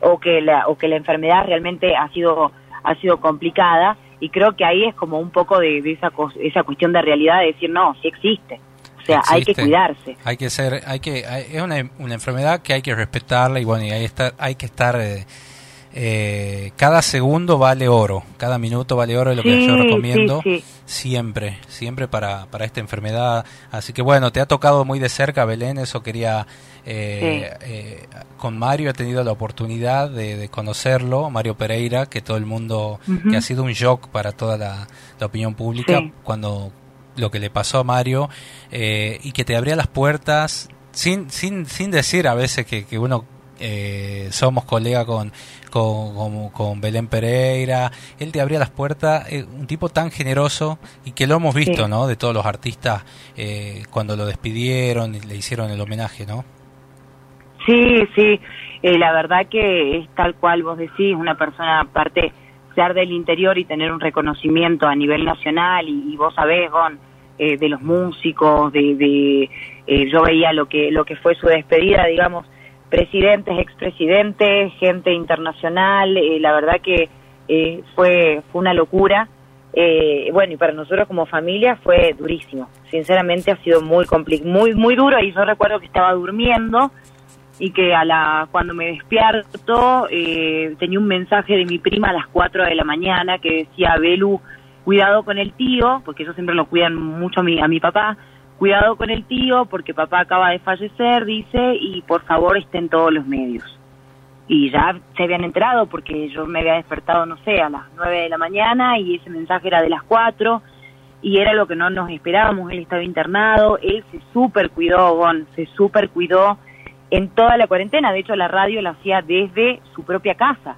o que la, o que la enfermedad realmente ha sido, ha sido complicada y creo que ahí es como un poco de, de esa, esa cuestión de realidad de decir, no, sí existe. O sea, hay que cuidarse. Hay que ser, hay que, hay- es una, una enfermedad que hay que respetarla y bueno, y hay, estar, hay que estar, eh, eh, cada segundo vale oro, cada minuto vale oro, es lo que yo recomiendo sí, sí. siempre, siempre para, para esta enfermedad. Así que bueno, te ha tocado muy de cerca, Belén, eso quería, eh, eh, con Mario he tenido la oportunidad de, de conocerlo, Mario Pereira, que todo el mundo, que ha sido un shock para toda la, la opinión pública cuando lo que le pasó a Mario eh, y que te abría las puertas sin sin sin decir a veces que, que uno eh, somos colega con, con, con, con Belén Pereira, él te abría las puertas, eh, un tipo tan generoso y que lo hemos visto, Sí. ¿no? De todos los artistas eh, cuando lo despidieron y le hicieron el homenaje, ¿no? Sí, sí, eh, la verdad que es tal cual vos decís, una persona aparte ser del interior y tener un reconocimiento a nivel nacional y, y vos sabés, Gon, eh, de los músicos, de, de eh, yo veía lo que lo que fue su despedida, digamos, presidentes, expresidentes, gente internacional, eh, la verdad que eh, fue fue una locura. Eh, bueno, y para nosotros como familia fue durísimo. Sinceramente ha sido muy compli- muy muy duro y yo recuerdo que estaba durmiendo y que a la cuando me despierto eh, tenía un mensaje de mi prima a las 4 de la mañana que decía Belu cuidado con el tío porque ellos siempre lo cuidan mucho a mi a mi papá cuidado con el tío porque papá acaba de fallecer dice y por favor estén todos los medios y ya se habían enterado porque yo me había despertado no sé a las 9 de la mañana y ese mensaje era de las 4 y era lo que no nos esperábamos él estaba internado él se super cuidó Gon se super cuidó en toda la cuarentena. De hecho, la radio la hacía desde su propia casa.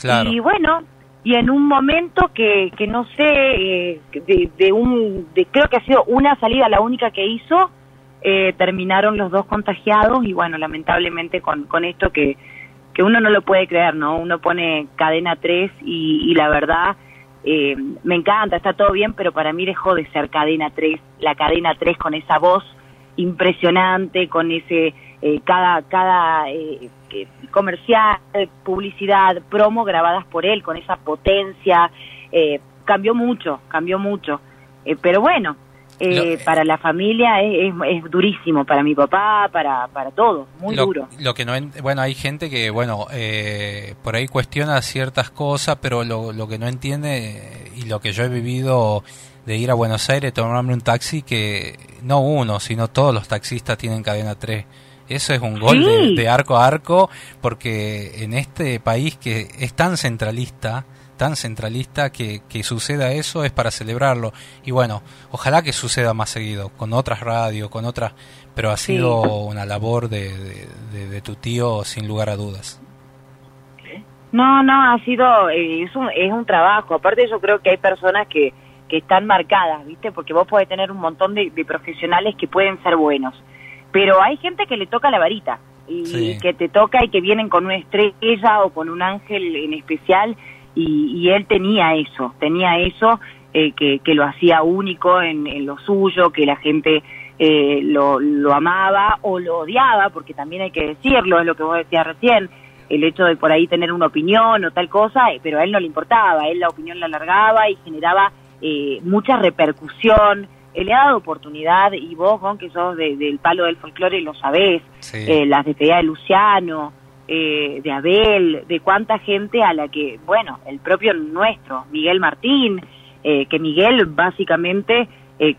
Claro. Y bueno, y en un momento que, que no sé, eh, de, de un, de, creo que ha sido una salida la única que hizo, eh, terminaron los dos contagiados y bueno, lamentablemente con, con esto que, que uno no lo puede creer, ¿no? Uno pone cadena 3 y, y la verdad eh, me encanta, está todo bien, pero para mí dejó de ser cadena 3, la cadena 3 con esa voz impresionante, con ese eh, cada cada eh, que- comercial, publicidad, promo grabadas por él, con esa potencia, eh, cambió mucho, cambió mucho, Eh, pero bueno. eh, para la familia es, es, es durísimo, para mi papá, para, para todo, muy lo, duro. lo que no en- bueno hay gente que bueno eh, por ahí cuestiona ciertas cosas pero lo, lo que no entiende y lo que yo he vivido de ir a Buenos Aires tomarme un taxi que no uno sino todos los taxistas tienen cadena 3 eso es un gol de, Sí. de arco a arco porque en este país que es tan centralista tan centralista que, que suceda eso es para celebrarlo y bueno ojalá que suceda más seguido con otras radios con otras pero ha Sí. sido una labor de, de- tu tío sin lugar a dudas No, no, ha sido, eh, es, un, es un trabajo. Aparte yo creo que hay personas que, que están marcadas, ¿viste? Porque vos podés tener un montón de, de profesionales que pueden ser buenos. Pero hay gente que le toca la varita. y Sí. que te toca y que vienen con una estrella o con un ángel en especial y, y él tenía eso, tenía eso eh, que, que lo hacía único en, en lo suyo, que la gente eh, lo, lo amaba o lo odiaba, porque también hay que decirlo, es lo que vos decías recién, el hecho de por ahí tener una opinión o tal cosa, eh, pero a él no le importaba, él la opinión la alargaba y generaba eh, mucha repercusión, le ha dado oportunidad, y vos, Gon, que sos de- del palo del folclore, lo sabés, Sí. eh, las despedidas de Luciano, eh, de Abel, de cuánta gente a la que, bueno, el propio nuestro, Miguel Martín, eh, que Miguel básicamente eh,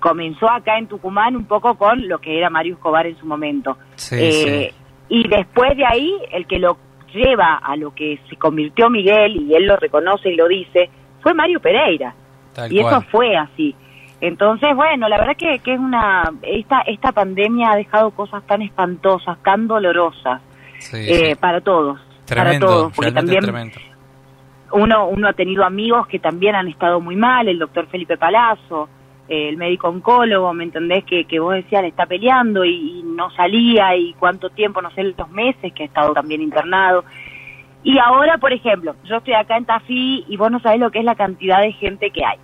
comenzó acá en Tucumán un poco con lo que era Mario Escobar en su momento. Sí, Eh, sí. Y después de ahí, el que lo lleva a lo que se convirtió Miguel, y él lo reconoce y lo dice, fue Mario Pereira. Tal y cual. eso fue así. Entonces, bueno, la verdad que, que es una... Esta, esta pandemia ha dejado cosas tan espantosas, tan dolorosas Sí, eh, sí. para todos. Tremendo, para todos, porque también tremendo. uno, uno ha tenido amigos que también han estado muy mal, el doctor Felipe Palazzo, eh, el médico oncólogo, ¿me entendés? Que, que vos decías, le está peleando y, y no salía y cuánto tiempo, no sé, los meses que ha estado también internado. Y ahora, por ejemplo, yo estoy acá en Tafí y vos no sabés lo que es la cantidad de gente que hay.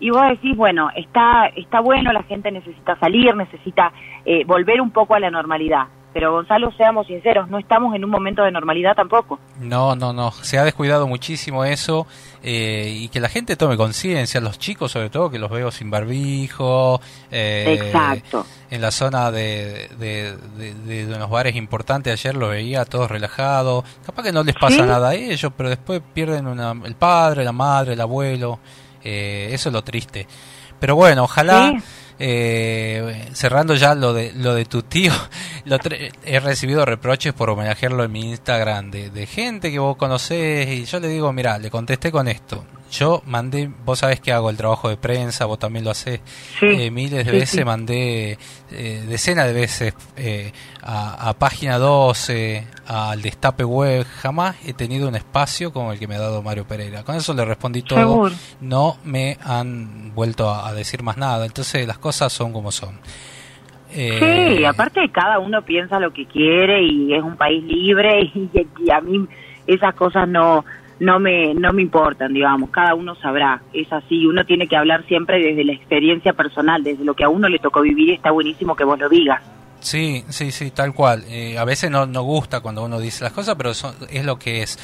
Y vos decís, bueno, está, está bueno, la gente necesita salir, necesita eh, volver un poco a la normalidad. Pero Gonzalo, seamos sinceros, no estamos en un momento de normalidad tampoco. No, no, no. Se ha descuidado muchísimo eso eh, y que la gente tome conciencia, los chicos sobre todo, que los veo sin barbijo. eh, Exacto. En la zona de, de, de- de- de unos bares importantes, ayer lo veía todos relajados. Capaz que no les pasa Sí. nada a ellos, pero después pierden una, el padre, la madre, el abuelo. Eh, eso es lo triste. Pero bueno, ojalá. Sí. Eh, cerrando ya lo de lo de tu tío, <laughs> lo he recibido reproches por homenajearlo en mi Instagram de, de gente que vos conocés y yo le digo, mira, le contesté con esto. Yo mandé, vos sabés que hago el trabajo de prensa, vos también lo hacés Sí, eh, miles de sí, veces, sí. mandé eh, decenas de veces eh, a, a Página 12, al Destape Web, jamás he tenido un espacio como el que me ha dado Mario Pereira. Con eso le respondí todo, Seguro. no me han vuelto a, a decir más nada, entonces las cosas son como son. Eh, Sí, aparte cada uno piensa lo que quiere y es un país libre <laughs> y, y a mí esas cosas no no me no me importan, digamos, cada uno sabrá, es así, uno tiene que hablar siempre desde la experiencia personal, desde lo que a uno le tocó vivir y está buenísimo que vos lo digas. Sí, sí, sí, tal cual. Eh, a veces no, no gusta cuando uno dice las cosas, pero son- es lo que es.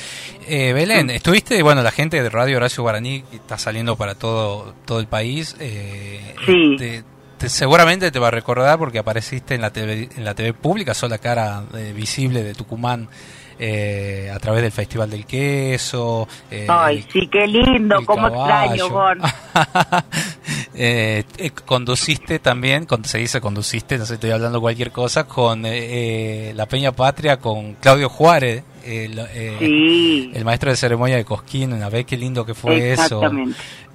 Eh, Belén, estuviste, bueno, la gente de Radio Horacio Guaraní que está saliendo para todo, todo el país. eh, Sí. te- te- seguramente te va a recordar porque apareciste en la TV, en la TV pública, sos la cara eh, visible de Tucumán eh, a través del Festival del Queso. eh, Ay, el- sí, qué lindo, cómo caballo. extraño, Gon. <laughs> Eh, eh, conduciste también, con, se dice conduciste, no sé, estoy hablando cualquier cosa, con eh, eh, la Peña Patria, con Claudio Juárez, el, eh, Sí. el maestro de ceremonia de Cosquín, una vez qué lindo que fue eso.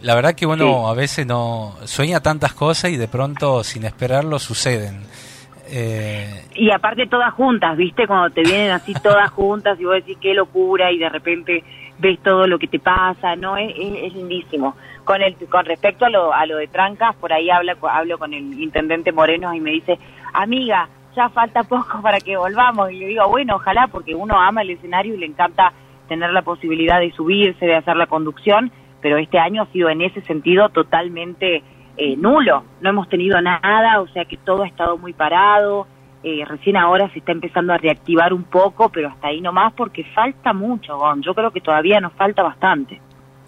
La verdad que uno Sí. a veces no sueña tantas cosas y de pronto sin esperarlo suceden. Eh, Y aparte todas juntas, ¿viste? Cuando te vienen así todas juntas y vos decís qué locura y de repente ves todo lo que te pasa, ¿no? Es, lindísimo. Con el con respecto a lo, a lo de Trancas, por ahí habla, hablo con el intendente Moreno y me dice, amiga, ya falta poco para que volvamos. Y le digo, bueno, ojalá, porque uno ama el escenario y le encanta tener la posibilidad de subirse, de hacer la conducción, pero este año ha sido en ese sentido totalmente eh, nulo. No hemos tenido nada, o sea que todo ha estado muy parado. Eh, recién ahora se está empezando a reactivar un poco, pero hasta ahí nomás porque falta mucho. Yo creo que todavía nos falta bastante.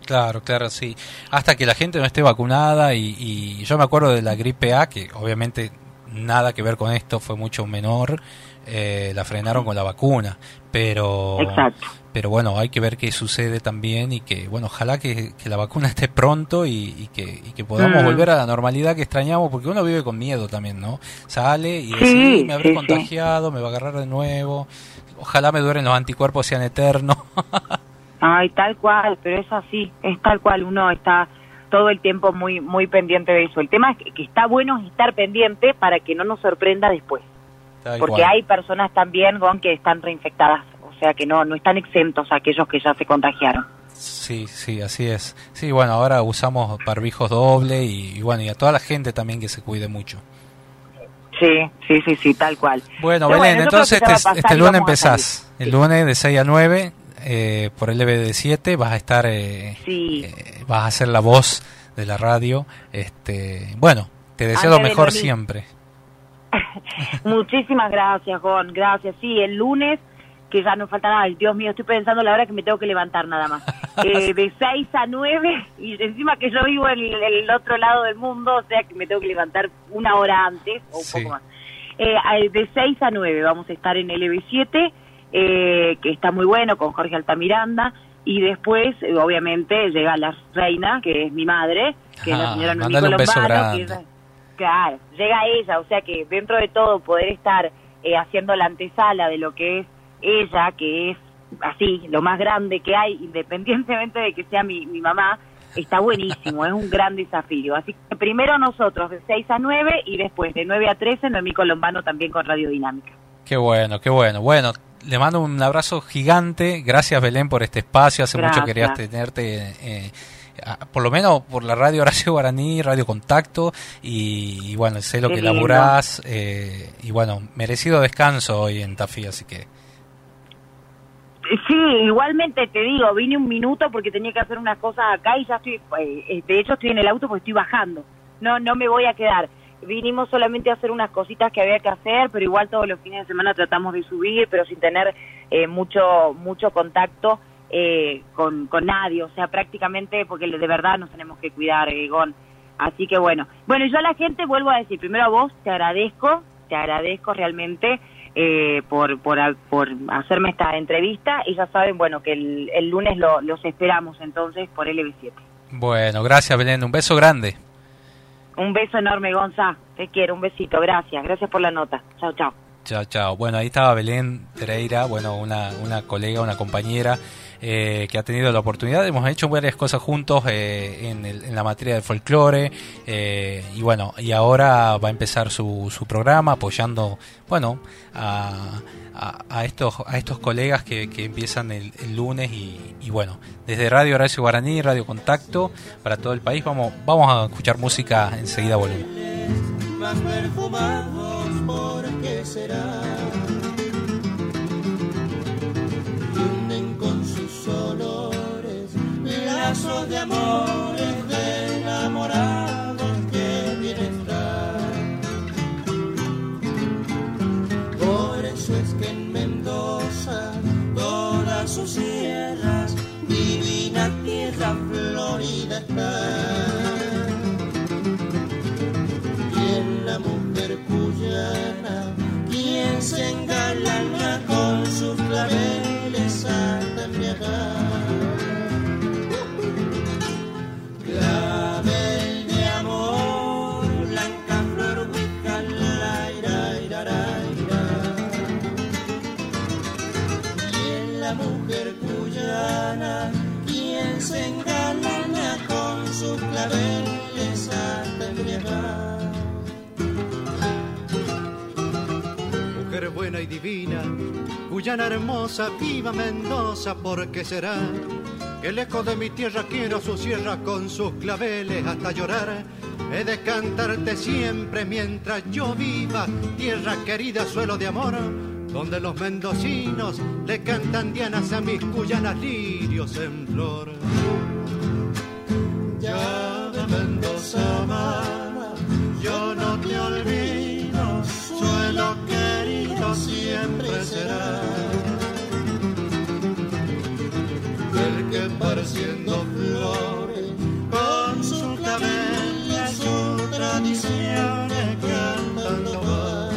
Claro, claro, sí. Hasta que la gente no esté vacunada y, y yo me acuerdo de la gripe A, que obviamente nada que ver con esto, fue mucho menor, eh, la frenaron con la vacuna, pero Exacto. pero bueno, hay que ver qué sucede también y que, bueno, ojalá que, que la vacuna esté pronto y, y que, y que podamos Mm. volver a la normalidad que extrañamos, porque uno vive con miedo también, ¿no? Sale y Sí, dice, "Sí, me habré sí, sí. contagiado, me va a agarrar de nuevo, ojalá me duren los anticuerpos, sean eternos. <laughs> Ay, tal cual, pero es así, es tal cual, uno está todo el tiempo muy muy pendiente de eso. El tema es que, que está bueno estar pendiente para que no nos sorprenda después, Tal porque cual. hay personas también, Gon, que están reinfectadas, o sea que no no están exentos aquellos que ya se contagiaron. Sí, sí, así es. Sí, bueno, ahora usamos barbijos doble y, y bueno, y a toda la gente también que se cuide mucho. Sí, sí, sí, sí, tal cual. Bueno, Pero Belén, creo entonces este, este lunes empezás. El lunes de 6 a 9 eh, por LBD7 vas a estar, eh, Sí. eh, vas a ser la voz de la radio. Este, bueno, te deseo lo mejor siempre. <laughs> Muchísimas gracias, Gon. Gracias. Sí, el lunes, que ya no falta nada. Dios mío, estoy pensando la hora que me tengo que levantar nada más. <laughs> Eh, de 6 a 9, y encima que yo vivo en el, otro lado del mundo, o sea que me tengo que levantar una hora antes o un Sí. poco más. Eh, eh, de 6 a 9 vamos a estar en LB7, eh, que está muy bueno, con Jorge Altamiranda. Y después, eh, obviamente, llega la reina, que es mi madre, que es la Ah, señora Noemí Colombano, que grande. es- Claro, llega ella, o sea que dentro de todo poder estar eh, haciendo la antesala de lo que es ella, que es así, lo más grande que hay, independientemente de que sea mi, mi mamá, está buenísimo, es un <laughs> gran desafío. Así que primero nosotros de 6 a 9 y después de 9 a 13 Noemí Colombano también con Radio Dinámica. Qué bueno, qué bueno. Bueno, le mando un abrazo gigante. Gracias, Belén, por este espacio. Hace mucho querías tenerte, eh, por lo menos por la radio Horacio Guaraní, Radio Contacto. Y, y bueno, sé lo Qué que lindo. laburás. eh, y bueno, merecido descanso hoy en Tafí, así que. Sí, igualmente te digo, vine un minuto porque tenía que hacer unas cosas acá y ya estoy, eh, de hecho estoy en el auto porque estoy bajando. No, no me voy a quedar. Vinimos solamente a hacer unas cositas que había que hacer, pero igual todos los fines de semana tratamos de subir, pero sin tener eh, mucho mucho contacto eh, con, con nadie, o sea, prácticamente porque de verdad nos tenemos que cuidar, eh, Gon. Así que bueno, bueno, yo a la gente vuelvo a decir, primero a vos te agradezco, te agradezco realmente eh, por, por, por hacerme esta entrevista y ya saben, bueno, que el, el lunes lo- los esperamos entonces por LB7. Bueno, gracias, Belén. Un beso grande. Un beso enorme, Gonza, te quiero, un besito, gracias, gracias por la nota, chao, chao. Chao, chao. Bueno, ahí estaba Belén Pereira, bueno, una, una colega, una compañera eh, que ha tenido la oportunidad. Hemos hecho varias cosas juntos eh, en, la materia del folclore eh, y bueno, y ahora va a empezar su, su programa apoyando, bueno, a, a, estos a estos colegas que, empiezan el, lunes y, bueno, desde Radio Horacio Guaraní, Radio Contacto para todo el país vamos vamos a escuchar música enseguida volvemos. más perfumados, ¿por será? Con sus olores lazos de amores sus sierras, divina tierra florida está en la mujer cuyana, quien se engalana con sus claveles hasta embriagar. Claveles hasta embriagar. Mujer buena y divina, Guyana hermosa, viva Mendoza, ¿por qué será? Que lejos de mi tierra quiero su sierra con sus claveles hasta llorar. He de cantarte siempre mientras yo viva, tierra querida, suelo de amor, donde los mendocinos le cantan dianas a mis cuyanas lirios en flor. Mendoza amada, yo no te olvido, suelo querido siempre será. El que pareciendo flores, con su clavel y sus tradiciones cantando.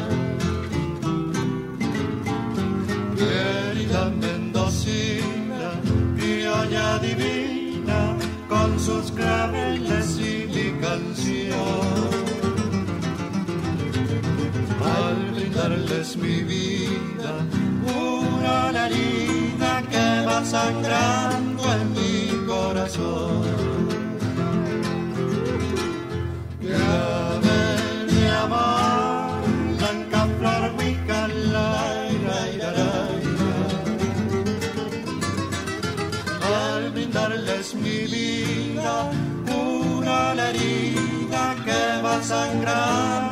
Querida mendocina, criolla divina, con sus claveles Al brindarles mi vida, una herida que va sangrando en mi corazón. Clavel de amor, blanca flor, mi. Al brindarles mi vida, una herida que va sangrando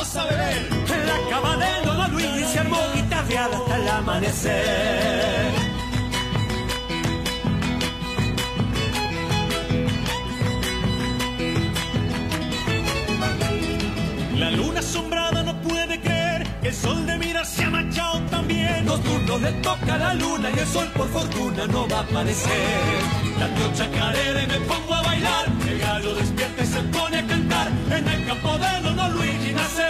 a beber. En la cama de Don Luis se armó guitarreada hasta el amanecer. La luna asombrada no puede creer que el sol de mirar se ha manchado también. Dos turnos le toca a la luna y el sol por fortuna no va a aparecer. La Tanteo chacarera y me pongo a bailar. El gallo despierta y se pone a cantar. En el campo de Don Luigi nace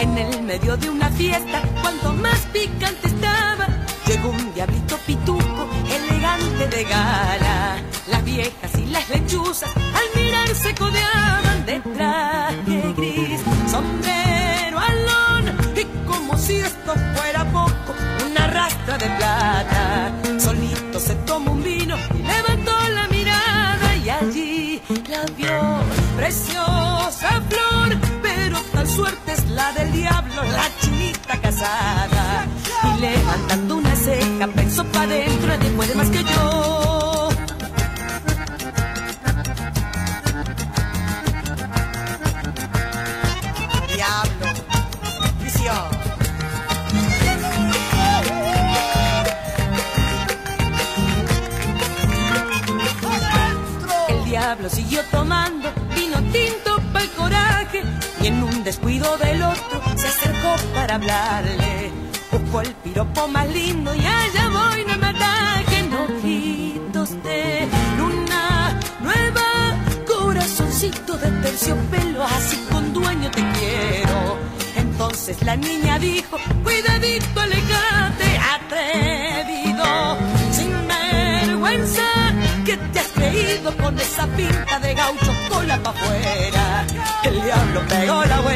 En el medio de una fiesta, cuanto más picante estaba, llegó un diablito pituco, elegante de gala. Las viejas y las lechuzas al mirar se codeaban de traje gris, sombrero alón, y como si esto fuera poco, una rastra de plata. Preciosa flor, pero tal suerte es la del diablo, la chinita casada. Y levantando una ceja pensó pa' adentro, nadie puede más que hablarle. Buscó el piropo más lindo y allá voy, no me ataquen ojitos de luna nueva, corazoncito de terciopelo, así con dueño te quiero. Entonces la niña dijo, cuidadito, alejate, atrevido, sin vergüenza, que te has creído con esa pinta de gaucho cola pa' afuera. El diablo pegó la vuelta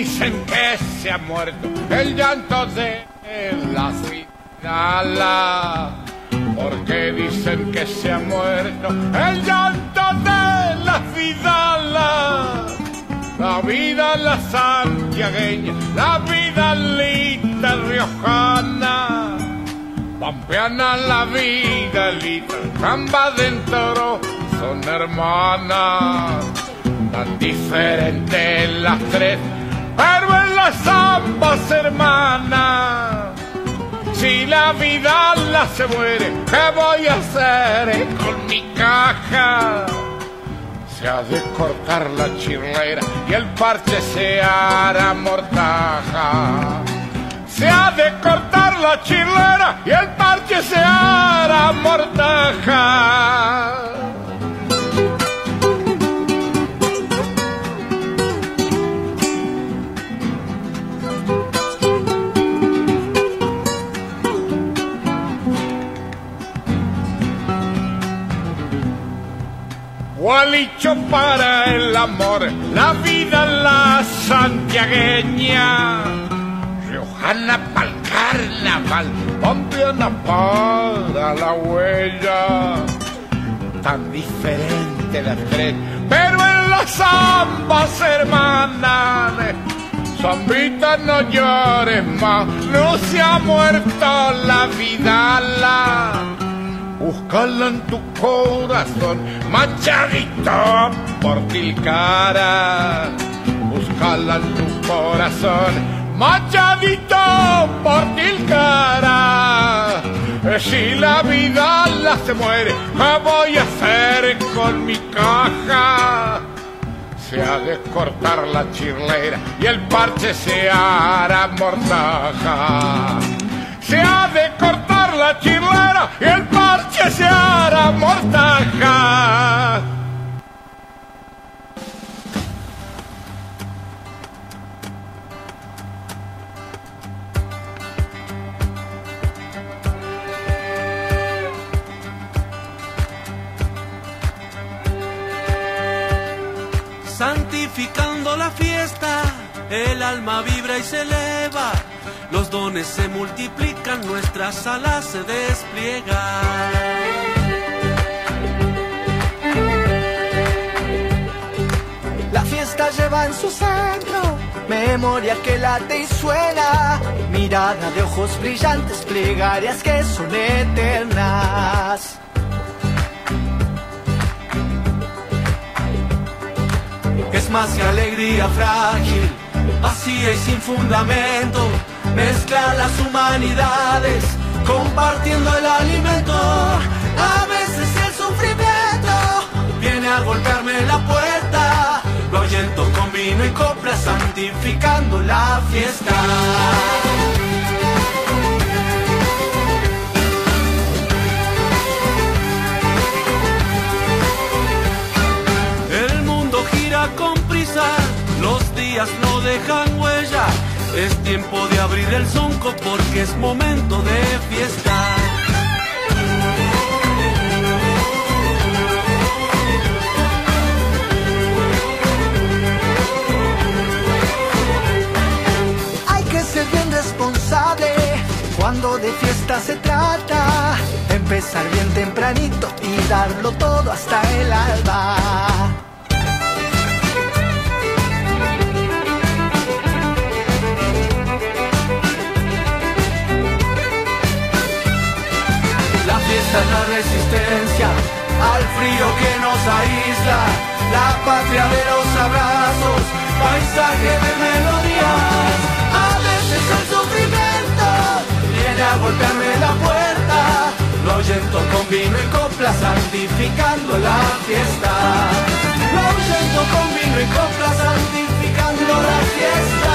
Dicen que se ha muerto el llanto de la Fidala. Porque dicen que se ha muerto el llanto de la Fidala. La vida la santiagueña, la vida linda riojana. Pampeana la vida lita, samba dentro son hermanas, tan diferentes las tres, las ambas hermanas. Si la vida la se muere, ¿qué voy a hacer con mi caja? Se ha de cortar la chirlera y el parche se hará mortaja. Se ha de cortar la chirlera y el parche se hará mortaja. Gualicho para el amor, la vida la santiagueña. Riojana pa'l carnaval, pampeana para la huella. Tan diferente las tres, pero en las ambas hermanas Zambita, no llores más, no se ha muerto la vidala. Búscala en tu corazón, machadito por Tilcara. Búscala en tu corazón, machadito por Tilcara. Eh, Si la vida la se muere, ¿qué voy a hacer con mi caja? Se ha de cortar la chirlera y el parche se hará mortaja. Se ha de cortar la chirlera y el parche se hará mortaja. santificando la fiesta, el alma vibra y se eleva, los dones se multiplican, nuestras alas se despliegan. La fiesta lleva en su centro memoria que late y suena, mirada de ojos brillantes, plegarias que son eternas. Es más que alegría frágil, vacía y sin fundamento, mezcla las humanidades, compartiendo el alimento. A veces el sufrimiento viene a golpearme la puerta, lo ahuyento con vino y copla, santificando la fiesta. El mundo gira con prisa, los días no dejan huella. Es tiempo de abrir el zonco porque es momento de fiesta. Hay que ser bien responsable cuando de fiesta se trata. Empezar bien tempranito y darlo todo hasta el alba. Es la resistencia al frío que nos aísla, la patria de los abrazos, paisaje de melodías. A veces el sufrimiento viene a golpearme la puerta, lo ahuyento con vino y copla, santificando la fiesta. Lo ahuyento con vino y copla, santificando la fiesta.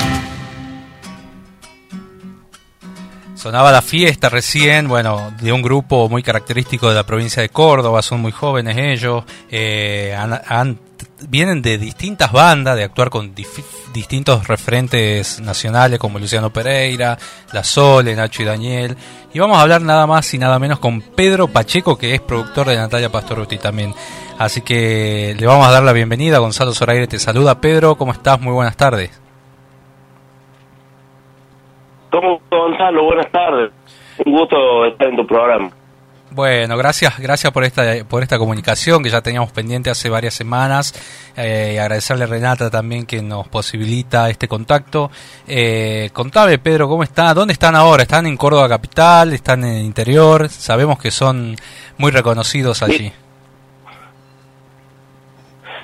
Sonaba la fiesta recién, bueno, de un grupo muy característico de la provincia de Córdoba, son muy jóvenes ellos, eh, han- vienen de distintas bandas, de actuar con distintos referentes nacionales como Luciano Pereira, La Sole, Nacho y Daniel, y vamos a hablar nada más y nada menos con Pedro Pacheco, que es productor de Natalia Pastoruti también. Así que le vamos a dar la bienvenida, Gonzalo Zoraire te saluda. Pedro, ¿cómo estás? Muy buenas tardes. ¿Cómo, Gonzalo? Buenas tardes. Un gusto estar en tu programa. Bueno, gracias, gracias por esta por esta comunicación que ya teníamos pendiente hace varias semanas. Eh, y agradecerle a Renata también que nos posibilita este contacto. Eh, contame, Pedro, ¿cómo está? ¿Dónde están ahora? ¿Están en Córdoba capital? ¿Están en el interior? Sabemos que son muy reconocidos allí.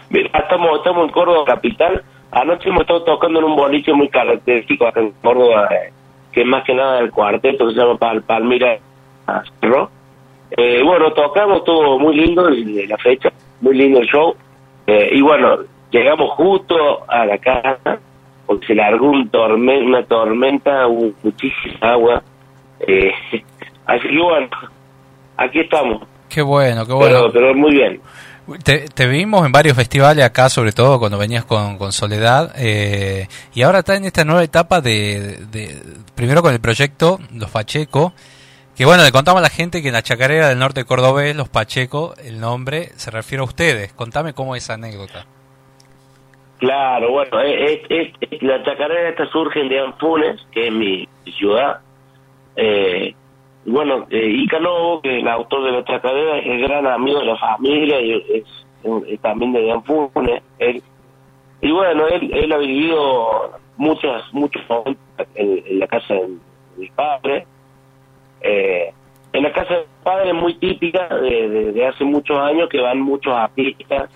Mira, estamos, estamos en Córdoba capital. Anoche hemos estado tocando en un boliche muy característico acá en Córdoba, eh, que es más que nada el cuarteto que se llama Pal Palmira Cerro. Eh, bueno, tocamos, estuvo muy lindo el- la fecha, muy lindo el show. Eh, y bueno, llegamos justo a la casa, porque se largó un una tormenta, hubo muchísima agua. Eh, <laughs> Así que bueno, aquí estamos. Qué bueno, qué bueno. Pero, pero muy bien. Te, te vimos en varios festivales acá, sobre todo cuando venías con, Soledad, eh, y ahora está en esta nueva etapa de, de- primero con el proyecto Los Pacheco, que bueno, le contamos a la gente que en la chacarera del norte cordobés, Los Pacheco, el nombre se refiere a ustedes. Contame cómo es esa anécdota. Claro, bueno, es, es- es- la chacarera esta surge en Anfunes, que es mi ciudad. Eh, bueno, eh, Lobo, que el autor de la chacarera, es gran amigo de la familia y es, también de Anfunes. Él, y bueno, él, él ha vivido muchas, muchos momentos en, la casa de mi padre. Eh, en la casa de mi padre es muy típica de hace muchos años que van muchos artistas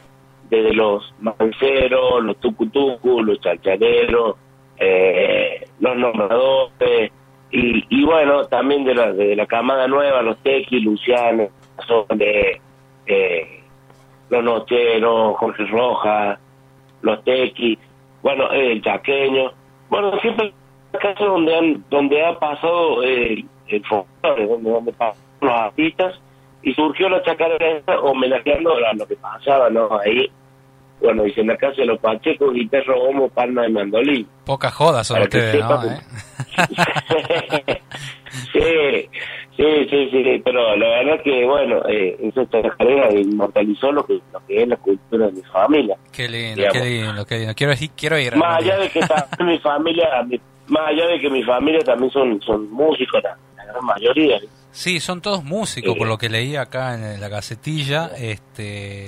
desde los manceros, los tucutucu, los chachareros, eh, los nombradores, y, y bueno, también de la, de la camada nueva, los tequi, Luciano, son de eh, los nocheros, Jorge Rojas, los tequi, bueno, eh, el chaqueño, bueno, siempre la casa donde han, donde ha pasado eh, el folclore, donde, donde pasan los artistas, y surgió la chacarera homenajeando a lo que pasaba, ¿no? Ahí, bueno, dice en la casa de los Pachecos, guitarra, homo, palma de mandolín. Pocas jodas son ustedes, ¿no? ¿Eh? Sí, sí, sí, sí, pero la verdad que, bueno, eh, esa chacarera inmortalizó lo que, lo que es la cultura de mi familia. Qué lindo, Digamos. qué lindo, qué lindo. Quiero, ir- quiero ir. Más allá de que mi familia, mi- más allá de que mi familia también son, son músicos, la, la gran mayoría. Sí, son todos músicos, por lo que leí acá en la gacetilla. Este,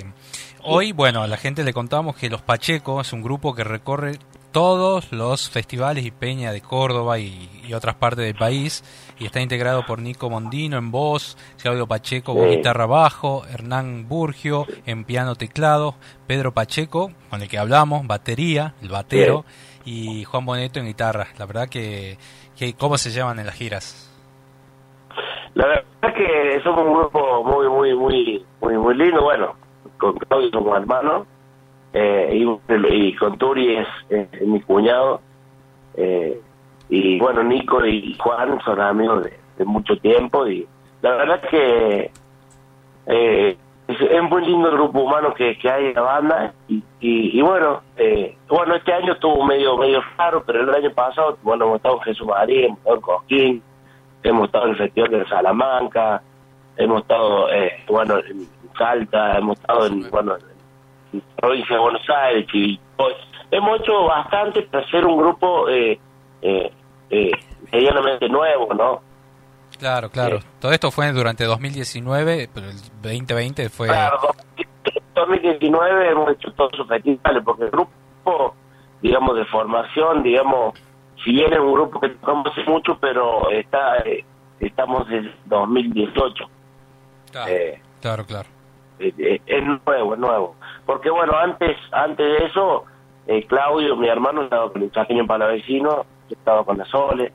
hoy, bueno, a la gente le contamos que Los Pacheco es un grupo que recorre todos los festivales y peña de Córdoba y, y otras partes del país y está integrado por Nico Mondino en voz, Claudio Pacheco con guitarra bajo, Hernán Burgio en piano teclado, Pedro Pacheco con el que hablamos, batería, el batero y Juan Boneto en guitarra. La verdad que, que ¿cómo se llaman en las giras? La verdad es que somos un grupo muy, muy, muy, muy, muy lindo. Bueno, con Claudio somos hermanos. Eh, y, y con Turi es, es mi cuñado. Eh, y bueno, Nico y Juan son amigos de, de mucho tiempo. Y la verdad es que eh, es, es un muy lindo grupo humano que, que hay en la banda. Y, y, y bueno, eh, bueno, este año estuvo medio, medio raro, pero el año pasado, bueno, hemos estado en Jesús María, hemos estado en Cosquín hemos estado en el Festival de Salamanca, hemos estado, eh, bueno, en Salta, hemos estado en, bueno, en provincia de Buenos Aires, Chivilcoy. Hemos hecho bastante para ser un grupo eh, eh, eh, medianamente nuevo, ¿no? Claro, claro. Todo esto fue durante 2019, pero el 2020 fue... Claro, 2019 hemos hecho todos sus festivales, porque el grupo, digamos, de formación, digamos, si bien es un grupo que tocamos hace mucho, pero está eh, estamos desde 2018. Claro, Eh, claro, claro. Eh, eh, es nuevo, es nuevo. Porque bueno, antes antes de eso, eh, Claudio, mi hermano, estaba con el Chaqueño Palavecino, yo estaba con la Sole,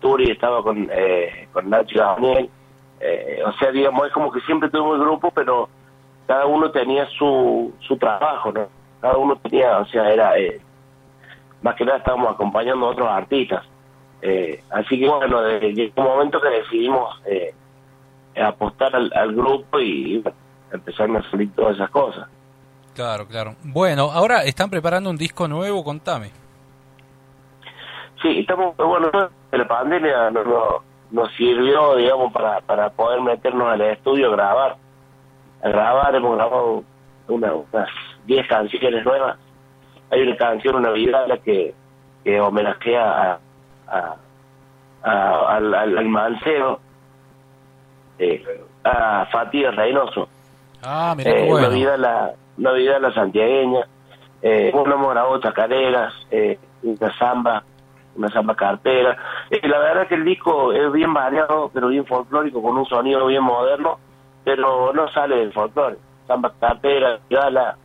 Turi estaba con, eh, con Nacho y Daniel. Eh, o sea, digamos, es como que siempre tuvimos grupo, pero cada uno tenía su, su trabajo, ¿no? Cada uno tenía, o sea, era... Más que nada estábamos acompañando a otros artistas. Eh, así que bueno, desde un momento que decidimos eh, apostar al, al grupo y, bueno, empezaron a salir todas esas cosas. Claro, claro. Bueno, ahora están preparando un disco nuevo, contame. Sí, estamos, bueno, la pandemia nos, nos, nos sirvió, digamos, para, para poder meternos al estudio a grabar. A grabar, hemos grabado una- unas 10 canciones nuevas. Hay una canción, una vidala que, que homenajea a, a, a- al, al, al mancero, eh, a Fatih Reynoso. Ah, mira Eh, bueno. una vida la una vida la santiagueña. Eh, hemos grabado chacareras eh, una samba una samba cartera. Eh, la verdad que el disco es bien variado pero bien folclórico con un sonido bien moderno pero no sale del folclore. Samba cartera gala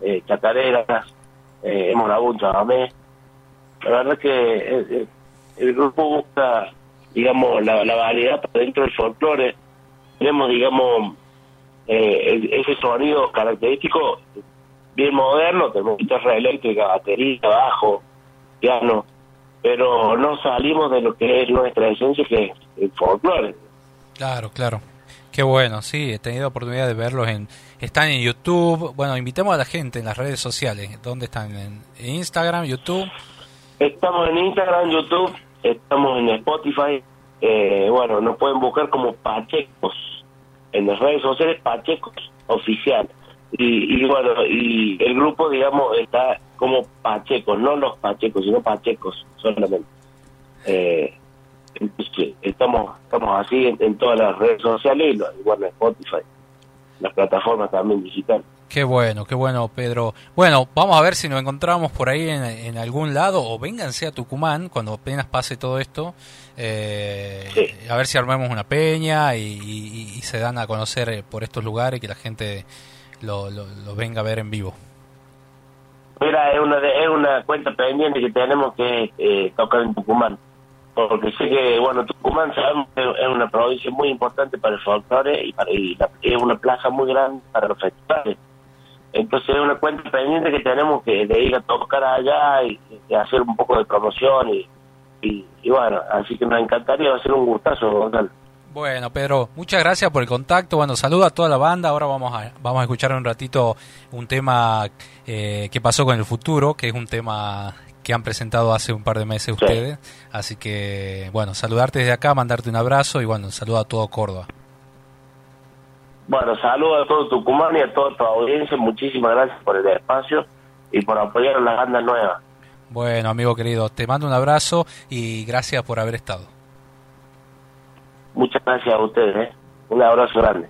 eh, chacareras eh, hemos grabado un chamamé. La verdad que eh, eh, el grupo busca digamos la, la variedad para dentro del folclore. Tenemos digamos eh, ese sonido característico bien moderno, tenemos guitarra eléctrica, batería, bajo, piano, pero no salimos de lo que es nuestra esencia, que es el folclore. Claro, claro. Qué bueno, sí, he tenido oportunidad de verlos en... Están en YouTube. Bueno, invitemos a la gente en las redes sociales. ¿Dónde están? En en Instagram, YouTube. Estamos en Instagram, YouTube, estamos en Spotify. Eh, bueno, nos pueden buscar como Pachecos. En las redes sociales, Pachecos Oficial. Y, bueno, y el grupo, digamos, está como Pachecos, no los Pachecos, sino Pachecos solamente. Eh, estamos estamos así en, todas las redes sociales y igual en Spotify, las plataformas también digitales. Qué bueno, qué bueno, Pedro. Bueno, vamos a ver si nos encontramos por ahí en, en algún lado o vénganse a Tucumán cuando apenas pase todo esto. eh, A ver si armamos una peña y, y- y se dan a conocer eh, por estos lugares y que la gente lo, lo- lo venga a ver en vivo. Mira, es una, de- es una cuenta pendiente que tenemos que eh, tocar en Tucumán. Porque sé que, bueno, Tucumán sabemos que es una provincia muy importante para el folclore y, para, y la- es una plaza muy grande para los festivales. Entonces es una cuenta pendiente que tenemos que de ir a tocar allá y, y hacer un poco de promoción y, y, y bueno, así que nos encantaría, va a ser un gustazo, Gonzalo. Bueno, Pedro, muchas gracias por el contacto. Bueno, saluda a toda la banda. Ahora vamos a, vamos a escuchar un ratito un tema eh, que pasó con el futuro, que es un tema que han presentado hace un par de meses ustedes. Así que, bueno, saludarte desde acá, mandarte un abrazo y bueno, saludo a todo Córdoba. Bueno, saludos a todo Tucumán y a toda tu audiencia. Muchísimas gracias por el espacio y por apoyar a la banda nueva. Bueno, amigo querido, te mando un abrazo y gracias por haber estado. Muchas gracias a ustedes. ¿eh? Un abrazo grande.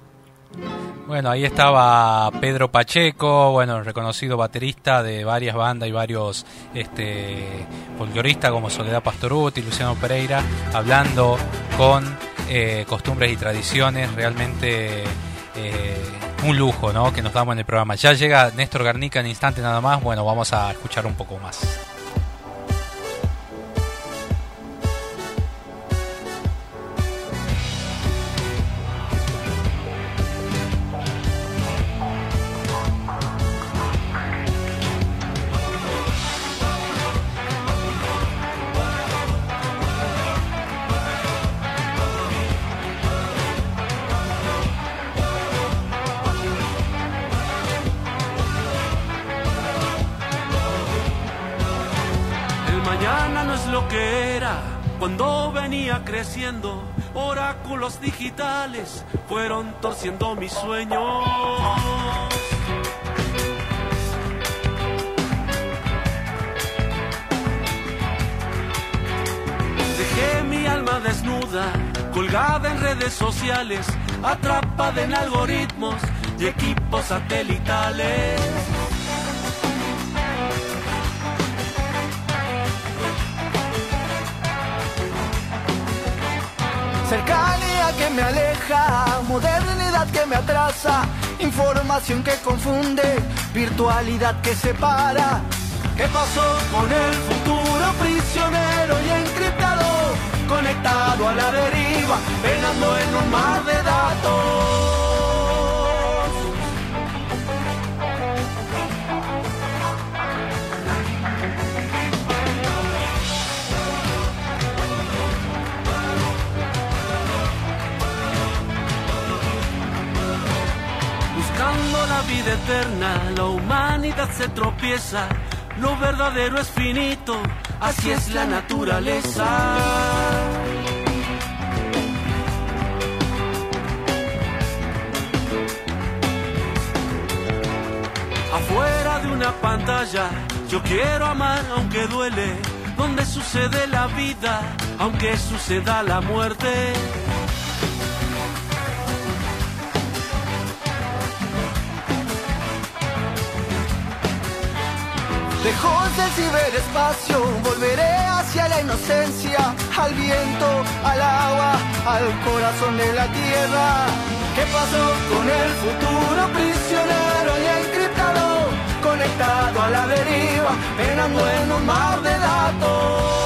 Bueno, ahí estaba Pedro Pacheco, bueno, reconocido baterista de varias bandas y varios este, folcloristas como Soledad Pastoruti, Luciano Pereira, hablando con eh, costumbres y tradiciones, realmente eh, un lujo ¿no? que nos damos en el programa. Ya llega Néstor Garnica en instante nada más, bueno, vamos a escuchar un poco más. Fueron torciendo mis sueños. Dejé mi alma desnuda, colgada en redes sociales, atrapada en algoritmos y equipos satelitales. Cercanía que me aleja, modernidad que me atrasa, información que confunde, virtualidad que separa. ¿Qué pasó con el futuro prisionero y encriptado? Conectado a la deriva, penando en un mar de datos. Vida eterna, la humanidad se tropieza. Lo verdadero es finito, así es la naturaleza. Afuera de una pantalla, yo quiero amar aunque duele. Donde sucede la vida, aunque suceda la muerte. Lejos del ciberespacio, volveré hacia la inocencia, al viento, al agua, al corazón de la tierra. ¿Qué pasó con el futuro prisionero y encriptado? Conectado a la deriva, penando en un mar de datos.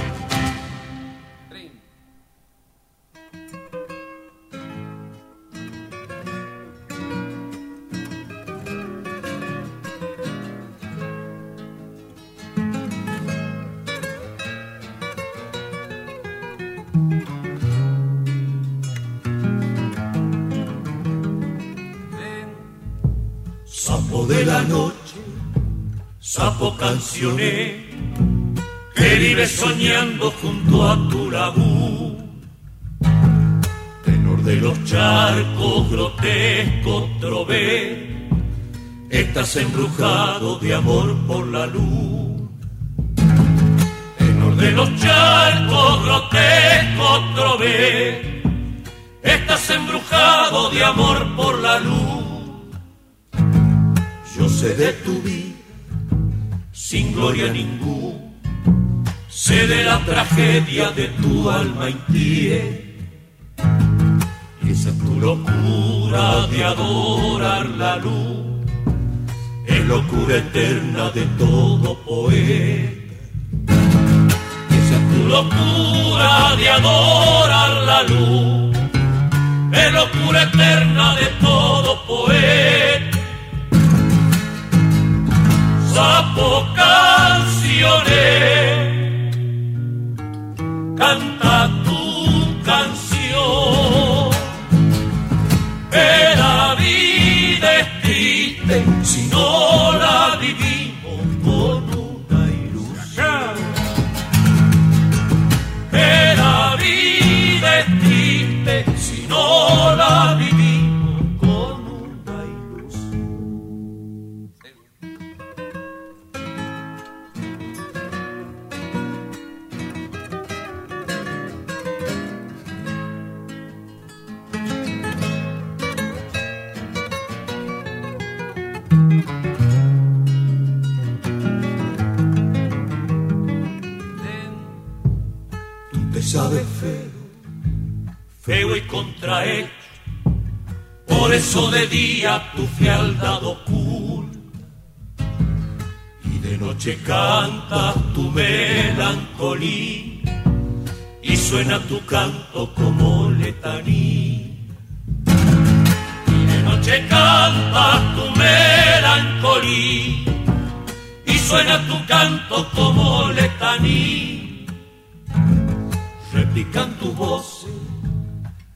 Sapo de la noche, sapo cancioné, que vive soñando junto a tu lagú. Tenor de los charcos, grotesco trové, estás embrujado de amor por la luz. Tenor de los charcos, grotesco trové, estás embrujado de amor por la luz. Sé de tu vida, sin gloria ninguna, sé de la tragedia de tu alma inquieta. Y esa es tu locura de adorar la luz, es locura eterna de todo poeta. Esa es tu locura de adorar la luz, es locura eterna de todo poeta sapo canciones, canta contrahecho, por eso de día tu fealdad oculta y de noche cantas tu melancolía y suena tu canto como letaní. Y de noche cantas tu melancolía y suena tu canto como letaní. Replican tus voces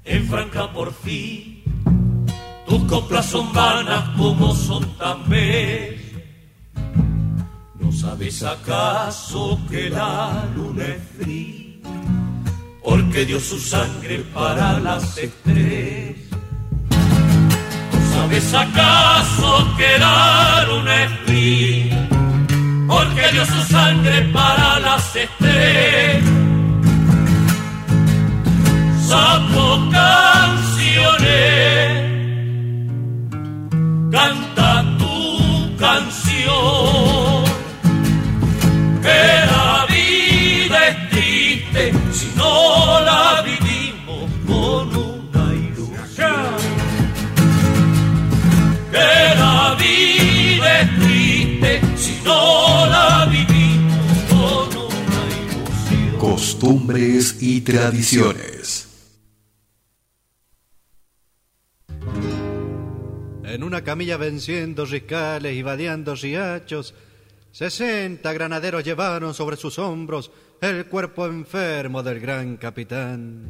en franca porfía. Tus coplas son vanas como son tan bellas. ¿No sabes acaso que la luna es? Porque dio su sangre para las estrellas. ¿No sabes acaso que la luna es? Porque dio su sangre para las estrellas sapo canciones, canta tu canción. Que la vida es triste si no la vivimos con una ilusión. Que la vida es triste si no la vivimos con una ilusión. Costumbres y tradiciones. En una camilla venciendo riscales y vadeando riachos, sesenta granaderos llevaron sobre sus hombros el cuerpo enfermo del gran capitán.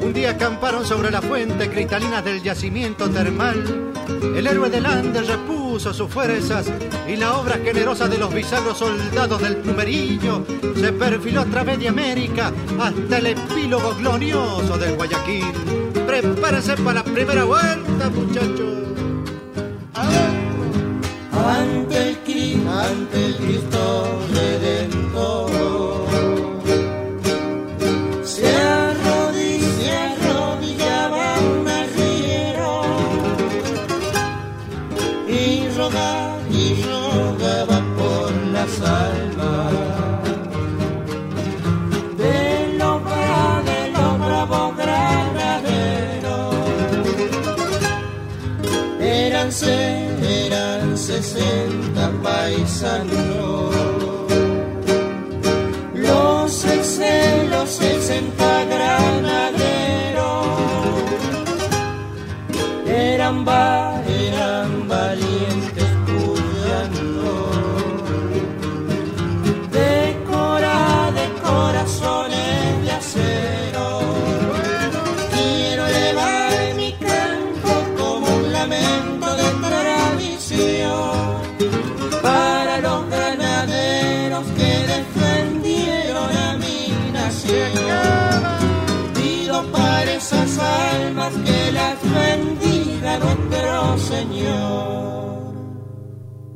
Un día acamparon sobre la fuente cristalina del yacimiento termal. El héroe del Andes repuso sus fuerzas y la obra generosa de los bizarros soldados del plumerillo se perfiló a través de América hasta el epílogo glorioso del Guayaquil. Prepárense para la primera vuelta, muchachos. ante el Cristo, ante el Cristo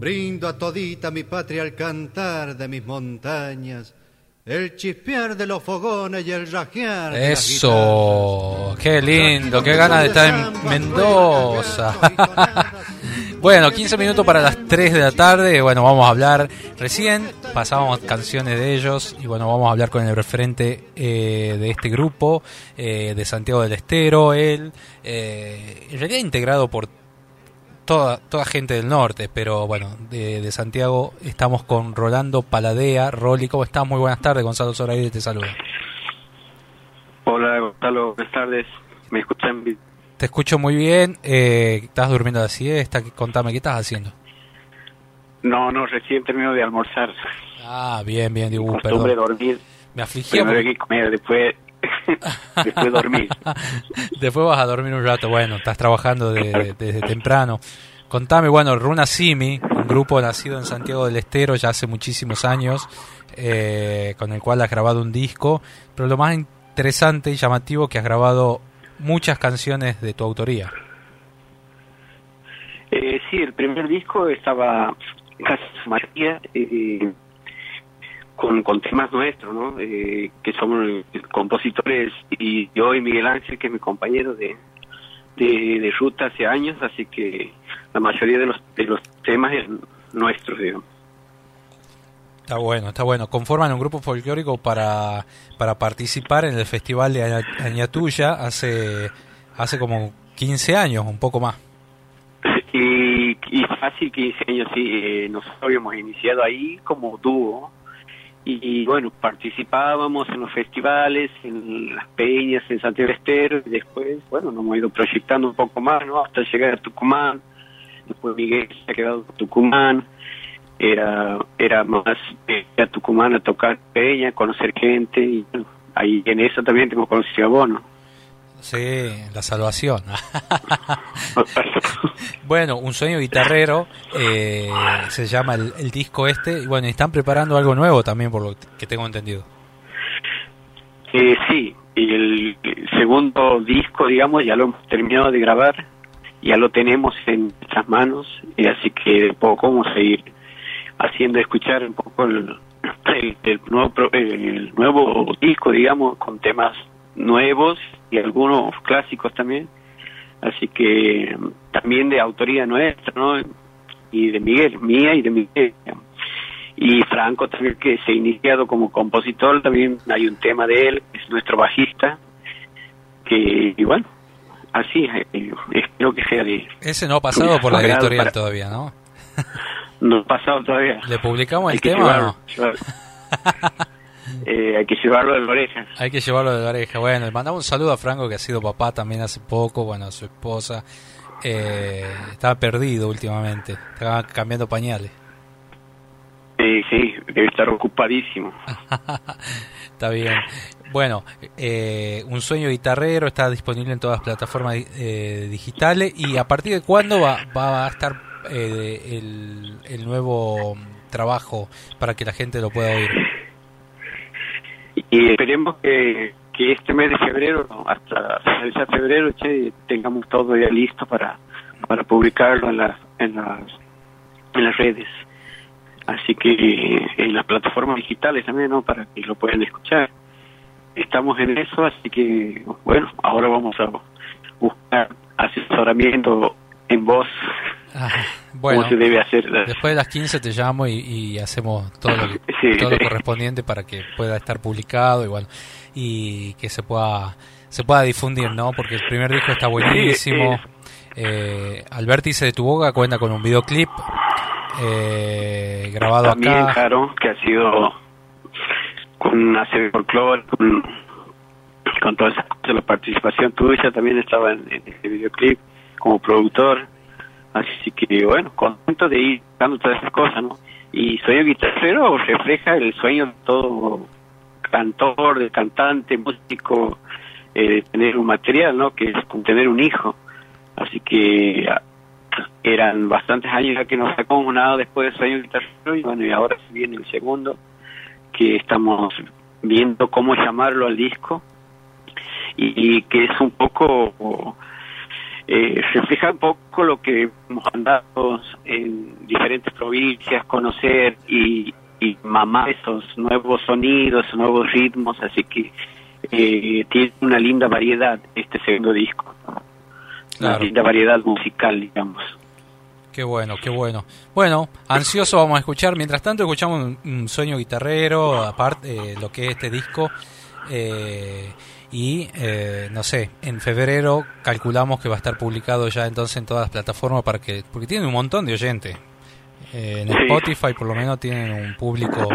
Brindo a todita mi patria al cantar de mis montañas, el chispear de los fogones y el rajear de las Eso, qué lindo, qué ganas de estar en Mendoza. <laughs> bueno, 15 minutos para las 3 de la tarde. Bueno, vamos a hablar. Recién pasábamos canciones de ellos y bueno, vamos a hablar con el referente eh, de este grupo, eh, de Santiago del Estero. Él, eh, en realidad integrado por toda, toda gente del norte, pero bueno, de, de Santiago estamos con Rolando Paladea. Roli, ¿cómo estás? Muy buenas tardes, Gonzalo Zoraide te saluda. Hola Gonzalo, buenas tardes. ¿Me escuchan bien? Te escucho muy bien. Eh, ¿Estás durmiendo la siesta? Contame, ¿qué estás haciendo? No, no, recién termino de almorzar. Ah, bien, bien, digo, perdón. dormir. Me afligía Primero hay porque- que comer, después, <laughs> después dormir. <laughs> Después vas a dormir un rato. Bueno, estás trabajando de- de- desde temprano. Contame, bueno, Runa Simi, un grupo nacido en Santiago del Estero ya hace muchísimos años, eh, con el cual has grabado un disco, pero lo más interesante y llamativo que has grabado muchas canciones de tu autoría. Eh, sí, el primer disco estaba casi María eh, con, con temas nuestros, ¿no? Eh, que somos compositores y yo y Miguel Ángel, que es mi compañero de, de, de ruta hace años, así que la mayoría de los, de los temas eran nuestros, digamos. Está bueno, está bueno. Conforman un grupo folclórico para, para participar en el Festival de Aña- Añatuya hace, hace como 15 años, un poco más. Y, y fácil 15 años, sí, eh, nosotros habíamos iniciado ahí como dúo y, bueno, participábamos en los festivales, en las peñas, en Santiago Estero y después, bueno, nos hemos ido proyectando un poco más, ¿no? Hasta llegar a Tucumán, después Miguel se ha quedado en Tucumán, era, era más eh, a Tucumán a tocar peña, conocer gente y bueno, ahí en eso también tengo conocido a Bono. Sí, la salvación. <laughs> bueno, un sueño guitarrero eh, se llama el, el disco este. Y bueno, están preparando algo nuevo también, por lo que tengo entendido. Eh, sí, el segundo disco, digamos, ya lo hemos terminado de grabar, ya lo tenemos en nuestras manos, y así que de poco vamos a ir haciendo escuchar un poco el, el, el nuevo, el nuevo disco, digamos, con temas nuevos y algunos clásicos también. Así que también de autoría nuestra, ¿no? Y de Miguel, mía y de Miguel. Y Franco también, que se ha iniciado como compositor, también hay un tema de él, es nuestro bajista, que, y bueno, así, eh, espero que sea de... Ese no ha pasado por la editorial para- todavía, ¿no? No ha pasado todavía. ¿Le publicamos el tema o no? <laughs> Eh, hay que llevarlo de la oreja. Hay que llevarlo de la oreja. Bueno, le mandamos un saludo a Franco, que ha sido papá también hace poco, bueno, a su esposa. Eh, estaba perdido últimamente, estaba cambiando pañales. Sí, sí, debe estar ocupadísimo. <laughs> Está bien. Bueno, eh, Un Sueño Guitarrero está disponible en todas las plataformas eh, digitales. ¿Y a partir de cuándo va, va a estar eh, el, el nuevo trabajo para que la gente lo pueda oír? Y esperemos que, que este mes de febrero, hasta finales de febrero, che, tengamos todo ya listo para, para publicarlo en las, en las, en las redes. Así que en las plataformas digitales también, ¿no? Para que lo puedan escuchar. Estamos en eso, así que, bueno, ahora vamos a buscar asesoramiento en voz, Bueno, cómo se debe hacer. después de las 15 te llamo y, y hacemos todo lo, <laughs> que- Sí. todo lo correspondiente para que pueda estar publicado y bueno, y que se pueda se pueda difundir, ¿no? Porque el primer disco está buenísimo. Eh, Al vértice de tu boca cuenta con un videoclip eh, grabado También, acá. claro, que ha sido con una serie folclore, con, con todas esas cosas, la participación tuya también estaba en, en este videoclip como productor. Así que, bueno, contento de ir dando todas esas cosas, ¿no? Y Sueño Guitarrero refleja el sueño de todo cantor, de cantante, músico, eh, de tener un material, ¿no? Que es como tener un hijo. Así que ah, eran bastantes años ya que nos sacamos nada después de Sueño Guitarrero y bueno, y ahora viene el segundo, que estamos viendo cómo llamarlo al disco y que es un poco eh, refleja un poco lo que hemos andado en diferentes provincias, conocer y, y mamar esos nuevos sonidos, nuevos ritmos, así que eh, tiene una linda variedad este segundo disco, una linda variedad musical, digamos. Qué bueno, qué bueno. Bueno, ansioso vamos a escuchar. Mientras tanto escuchamos un, un sueño guitarrero, aparte eh, lo que es este disco. eh, y eh, no sé, en febrero calculamos que va a estar publicado ya entonces en todas las plataformas para que porque tiene un montón de oyentes. Eh, en Sí. Spotify por lo menos tienen un público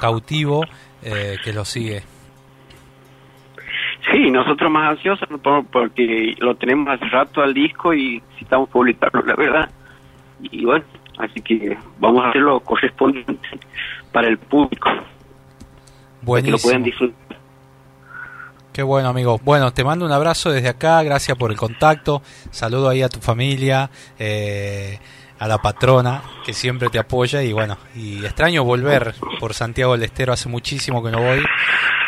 cautivo eh, que lo sigue. Sí, nosotros más ansiosos porque lo tenemos hace rato al disco y necesitamos publicarlo, la verdad. Y bueno, así que vamos a hacer lo correspondiente para el público, para que lo Buenísimo. puedan disfrutar. Qué bueno, amigo. Bueno, te mando un abrazo desde acá. Gracias por el contacto. Saludo ahí a tu familia, eh, a la patrona que siempre te apoya. Y bueno, y extraño volver por Santiago del Estero. Hace muchísimo que no voy.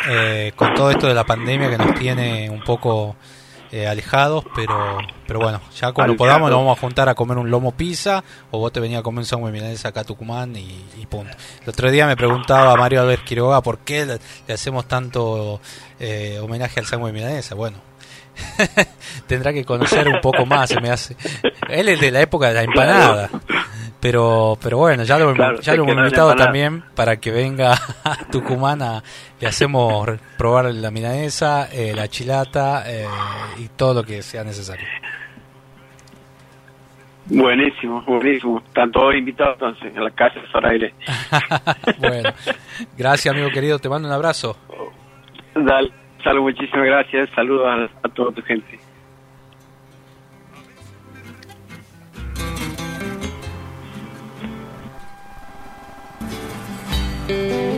eh, con todo esto de la pandemia que nos tiene un poco eh, alejados. Pero, pero bueno, ya cuando Alejados. podamos nos vamos a juntar a comer un lomo pizza. O vos te venías a comer un sándwich milanesa acá a Tucumán y, y punto. El otro día me preguntaba Mario Albert Quiroga por qué le, le hacemos tanto eh, homenaje al sándwich milanesa. Bueno, <laughs> tendrá que conocer un poco más, se me hace. Él es de la época de la empanada. Pero, pero bueno, ya lo, Claro, ya lo hemos en invitado también para que venga <laughs> a Tucumán a, le hacemos probar la milanesa, eh, la chilata eh, y todo lo que sea necesario. Buenísimo, buenísimo. Están todos invitados entonces a la casa de Zoraire. <laughs> bueno, gracias amigo querido, te mando un abrazo. Dale, salud, muchísimas gracias. Saludos a, a toda tu gente. Mil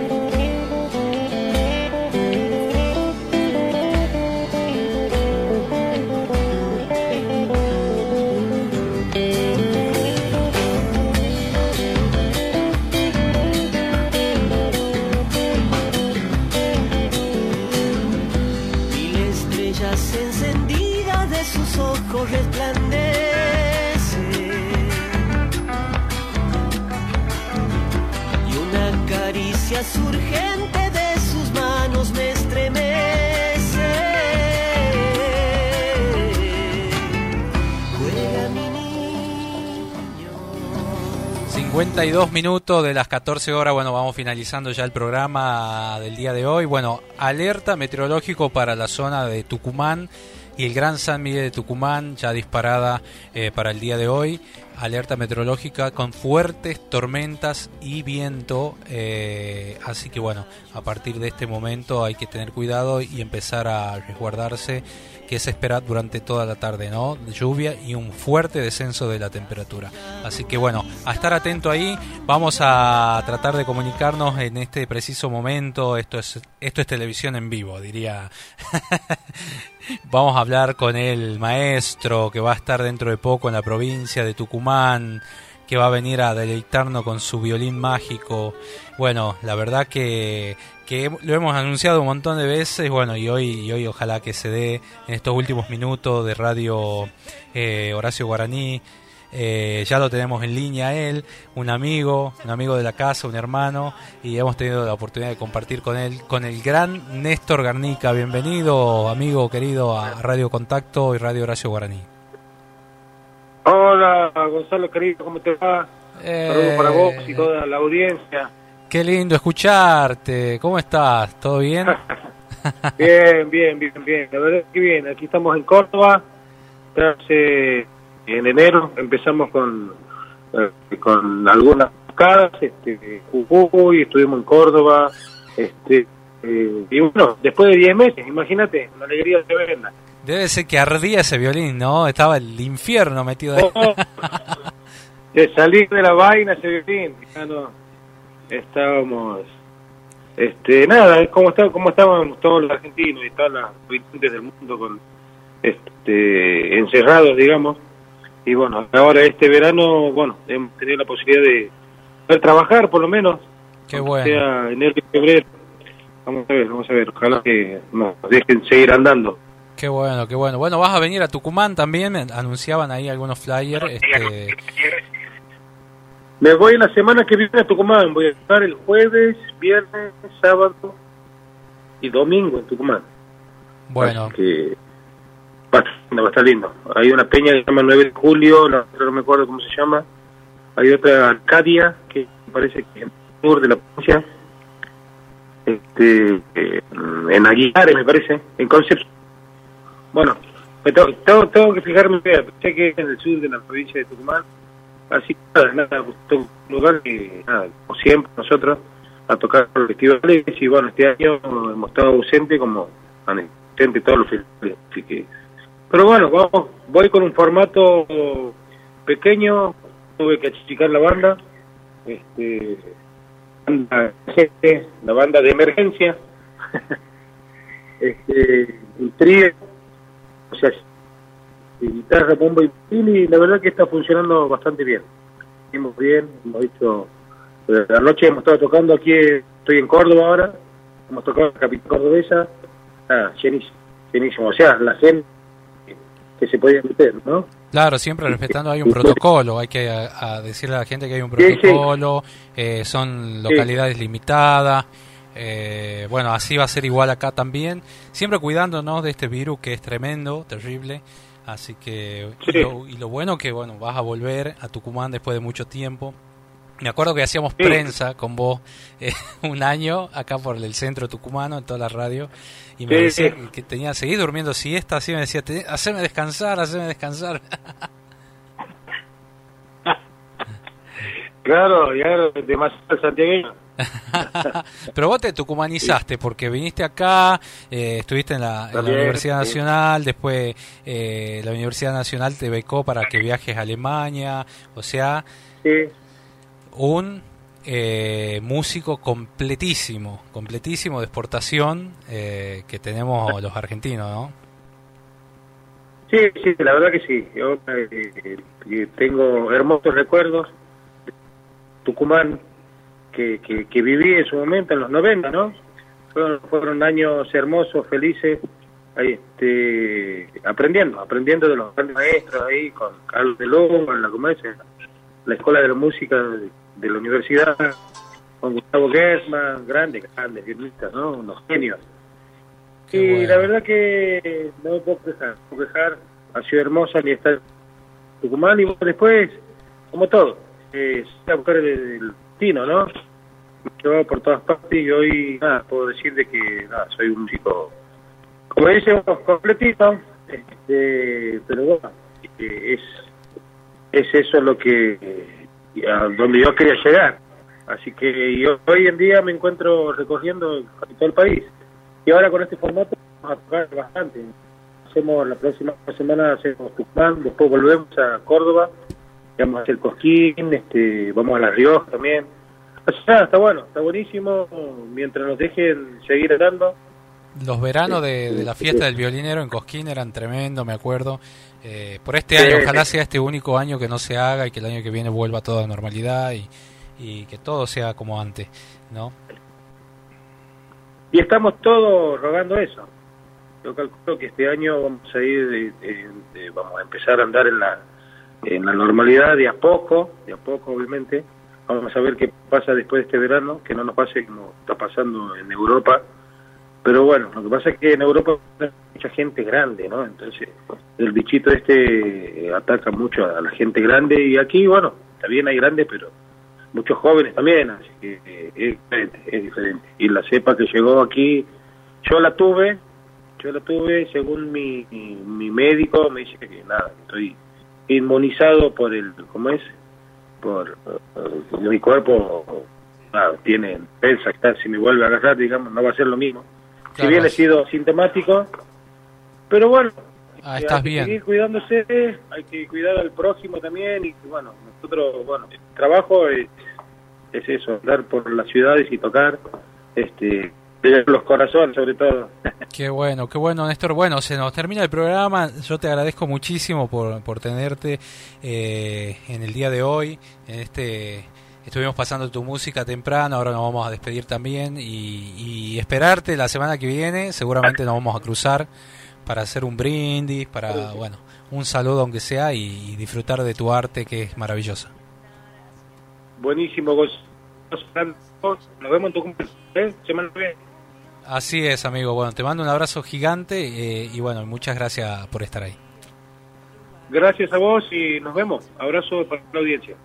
caricia surgente de sus manos me estremece. Juega mi niño. 52 minutos de las 14 horas, bueno, vamos finalizando ya el programa del día de hoy. Bueno, alerta meteorológico para la zona de Tucumán y el Gran San Miguel de Tucumán, ya disparada eh, para el día de hoy. Alerta meteorológica con fuertes tormentas y viento. eh, así que bueno, a partir de este momento hay que tener cuidado y empezar a resguardarse que se espera durante toda la tarde, ¿no? Lluvia y un fuerte descenso de la temperatura. Así que bueno, a estar atento ahí. Vamos a tratar de comunicarnos en este preciso momento. Esto es esto es televisión en vivo, diría. <laughs> Vamos a hablar con el maestro que va a estar dentro de poco en la provincia de Tucumán, que va a venir a deleitarnos con su violín mágico. Bueno, la verdad que, que lo hemos anunciado un montón de veces, bueno, y hoy, y hoy ojalá que se dé en estos últimos minutos de Radio eh, Horacio Guaraní. Eh, ya lo tenemos en línea él, un amigo, un amigo de la casa, un hermano, y hemos tenido la oportunidad de compartir con él, con el gran Néstor Garnica. Bienvenido, amigo querido, a Radio Contacto y Radio Horacio Guaraní. Hola, Gonzalo querido, ¿cómo te va? Eh, Saludos para vos y toda la audiencia. Qué lindo escucharte. ¿Cómo estás? ¿Todo bien? <laughs> Bien, bien, bien, bien. La verdad es que bien. Aquí estamos en Córdoba. Hace, en enero empezamos con eh, con algunas casas, este, Jujuy, estuvimos en Córdoba, este, eh, y bueno, después de 10 meses, imagínate, una alegría de verla. Debe ser que ardía ese violín, ¿no? Estaba el infierno metido ahí. Oh, <laughs> de salir de la vaina ese violín, ya no, estábamos, este, nada, es como, está, como estábamos todos los argentinos y todas las habitantes del mundo con, este, encerrados, digamos, y bueno, ahora este verano, bueno, hemos tenido la posibilidad de poder trabajar por lo menos, Qué bueno. sea enero y febrero, vamos a ver, vamos a ver, ojalá que nos dejen seguir andando. Qué bueno, qué bueno. Bueno, vas a venir a Tucumán también, anunciaban ahí algunos flyers. Este, Me voy la semana que viene a Tucumán. Voy a estar el jueves, viernes, sábado y domingo en Tucumán. bueno, que va a, estar- va a estar lindo. Hay una peña que se llama 9 de julio, la otra no me acuerdo cómo se llama. Hay otra Arcadia, que parece que es en el sur de la provincia. Este, eh, en Aguilares, me parece, en Concepción. Bueno, tengo, tengo, tengo que fijarme que es en el sur de la provincia de Tucumán. Así que nada, nada, un lugar que, nada, como siempre, nosotros, a tocar los festivales. Y bueno, este año hemos estado ausentes como ausente todos los festivales. Que, pero bueno, vamos, voy con un formato pequeño, tuve que achicar la banda. Este, banda, la banda de emergencia. <laughs> este, un trío, o sea, de guitarra, bombo y violín, y la verdad que está funcionando bastante bien. Hemos bien, hemos hecho, eh, la noche hemos estado tocando aquí, estoy en Córdoba ahora, hemos tocado en la capital cordobesa, ah, llenísimo, llenísimo, o sea, la gente que se podía meter, ¿no? claro, siempre respetando hay un protocolo, hay que a- a decirle a la gente que hay un Sí, sí. protocolo, eh, son localidades limitadas. eh, bueno, así va a ser igual acá también, siempre cuidándonos de este virus que es tremendo, terrible. Así que, y, Sí. lo, y lo bueno que, bueno, vas a volver a Tucumán después de mucho tiempo. Me acuerdo que hacíamos Sí. prensa con vos <laughs> eh, un año acá por el centro tucumano, en toda la radio, y me Sí, decía sí. que- que tenía seguir durmiendo siesta, así me decía, "Te- haceme descansar, haceme descansar. <laughs> Claro, claro, demasiado santiagueño. <laughs> Pero vos te tucumanizaste porque viniste acá, eh, estuviste en la, en la También, Universidad sí. Nacional, después eh, la Universidad Nacional te becó para que viajes a Alemania, o sea, Sí. un eh, músico completísimo, completísimo de exportación eh, que tenemos los argentinos, ¿no? Sí, sí, la verdad que sí. Yo eh, tengo hermosos recuerdos Tucumán que, que, que viví en su momento, en los 90, ¿no? Fueron, fueron años hermosos, felices, ahí, este, aprendiendo, aprendiendo de los grandes maestros ahí, con Carlos de Lobo, en la. En la Escuela de la Música de, de la Universidad, con Gustavo Gersman, grandes, grandes violinistas, ¿no? Unos genios. Qué y bueno. la verdad que no me puedo quejar, no puedo quejar, ha sido hermosa ni estar en Tucumán y después, como todo, eh, buscar el destino, ¿no? Por todas partes y hoy, nada, puedo decir de que, nada, soy un chico, como dice, completito, este, pero bueno, eh, es, es eso lo que, a donde yo quería llegar. Así que yo, hoy en día me encuentro recorriendo todo el país. Y ahora con este formato vamos a tocar bastante. Hacemos la próxima semana hacemos Tucumán, después volvemos a Córdoba, vamos a hacer Cosquín, este, vamos a La Rioja también. Sea, <laughs> está bueno, está buenísimo, mientras nos dejen seguir andando. Los veranos de, de la fiesta del violinero en Cosquín eran tremendos, me acuerdo. Eh, por este año, ojalá sea este único año que no se haga y que el año que viene vuelva toda normalidad y, y que todo sea como antes, ¿no? Y estamos todos rogando eso. Yo calculo que este año vamos a ir, vamos a empezar a andar en la, en la normalidad de a poco, de a poco obviamente. Vamos a ver qué pasa después de este verano, que no nos pase como está pasando en Europa. Pero bueno, lo que pasa es que en Europa hay mucha gente grande, ¿no? Entonces el bichito este eh, ataca mucho a la gente grande y aquí, bueno, también hay grandes, pero muchos jóvenes también, así que eh, es diferente, es diferente. Y la cepa que llegó aquí, yo la tuve, yo la tuve, según mi, mi, médico, me dice que nada, estoy inmunizado por el, ¿cómo es? Por eh, mi cuerpo tiene está si me vuelve a agarrar digamos no va a ser lo mismo si bien he sido sintomático pero bueno Ah, eh, estás hay que bien. seguir cuidándose hay que cuidar al próximo también y bueno nosotros bueno el trabajo es, es eso andar por las ciudades y tocar este los corazones sobre todo <laughs> Qué bueno, qué bueno, Néstor. Bueno, se nos termina el programa. Yo te agradezco muchísimo por, por tenerte eh, en el día de hoy. En este estuvimos pasando tu música temprano, ahora nos vamos a despedir también y, y esperarte la semana que viene. Seguramente nos vamos a cruzar para hacer un brindis, para bueno, un saludo aunque sea y, y disfrutar de tu arte que es maravillosa. buenísimo Gonzalo. nos vemos en tu cumpleaños ¿eh? semana que viene Así es, amigo. Bueno, te mando un abrazo gigante eh, y bueno, muchas gracias por estar ahí. Gracias a vos y nos vemos. Abrazo para la audiencia.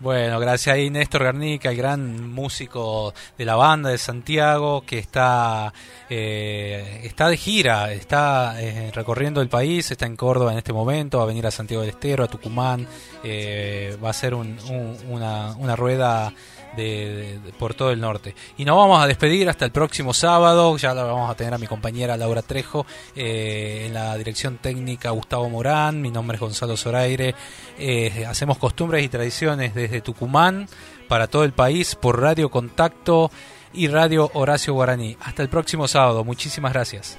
Bueno, gracias ahí Néstor Garnica, el gran músico de la banda de Santiago, que está, eh, está de gira, está eh, recorriendo el país, está en Córdoba en este momento, va a venir a Santiago del Estero, a Tucumán, eh, va a hacer un- un- una, una rueda de, por todo el norte. Y nos vamos a despedir hasta el próximo sábado, ya la vamos a tener a mi compañera Laura Trejo, eh, en la dirección técnica Gustavo Morán, mi nombre es Gonzalo Zoraire, Eh, hacemos costumbres y tradiciones desde Tucumán para todo el país por Radio Contacto y Radio Horacio Guaraní. Hasta el próximo sábado, muchísimas gracias.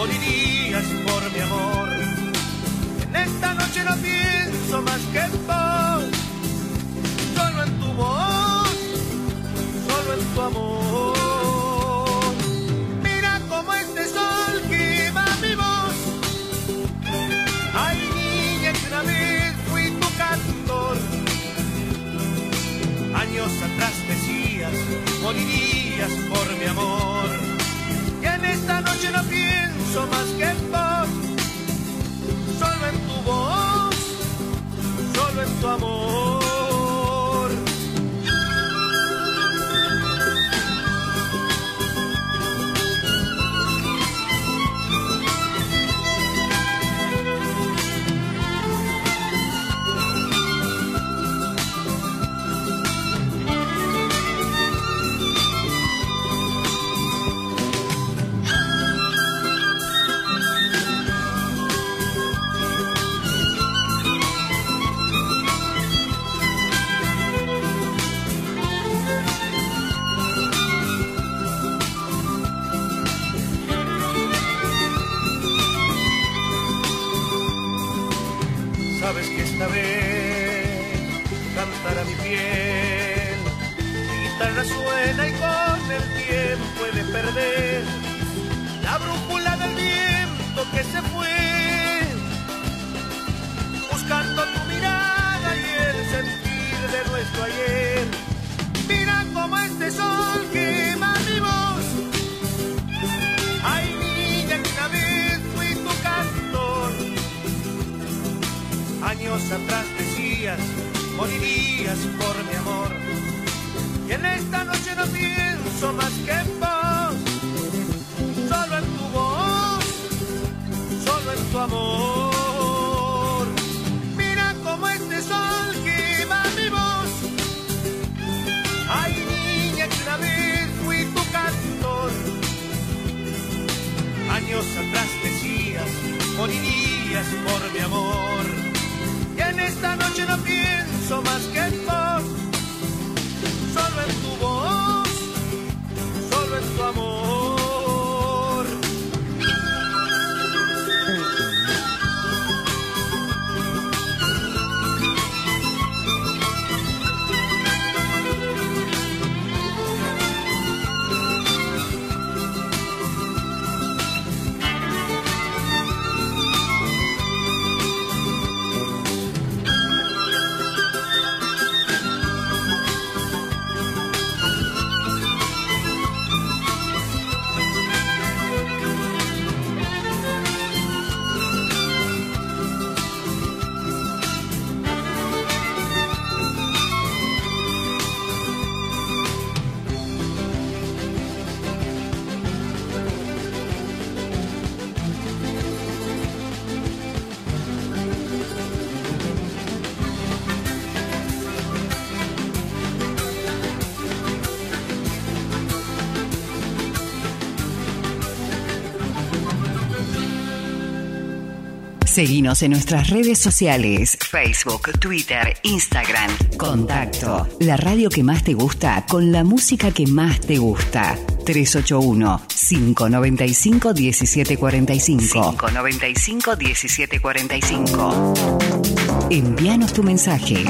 Morirías por mi amor. En esta noche no pienso más que en vos, solo en tu voz, solo en tu amor. Mira cómo este sol quema mi voz. Ay, niña, que una vez fui tu cantor. Años atrás decías, morirías por mi amor. Y en esta noche no pienso más que en vos, solo en tu voz, solo en tu amor. De perder la brújula del viento que se fue, buscando tu mirada y el sentir de nuestro ayer. Mira como este sol quema mi voz. Ay, niña, que una vez fui tu cantor. Años atrás decías, morirías por mi amor. Y en esta noche no pienso más que en vos, tu amor. Mira como este sol quema mi voz. Ay, niña, que una vez fui tu cantor. Años atrás decías, morirías por mi amor. Y en esta noche no pienso más que Seguinos en nuestras redes sociales, Facebook, Twitter, Instagram. Contacto. La radio que más te gusta con la música que más te gusta. 381-595-1745. 595-1745. Envíanos tu mensaje.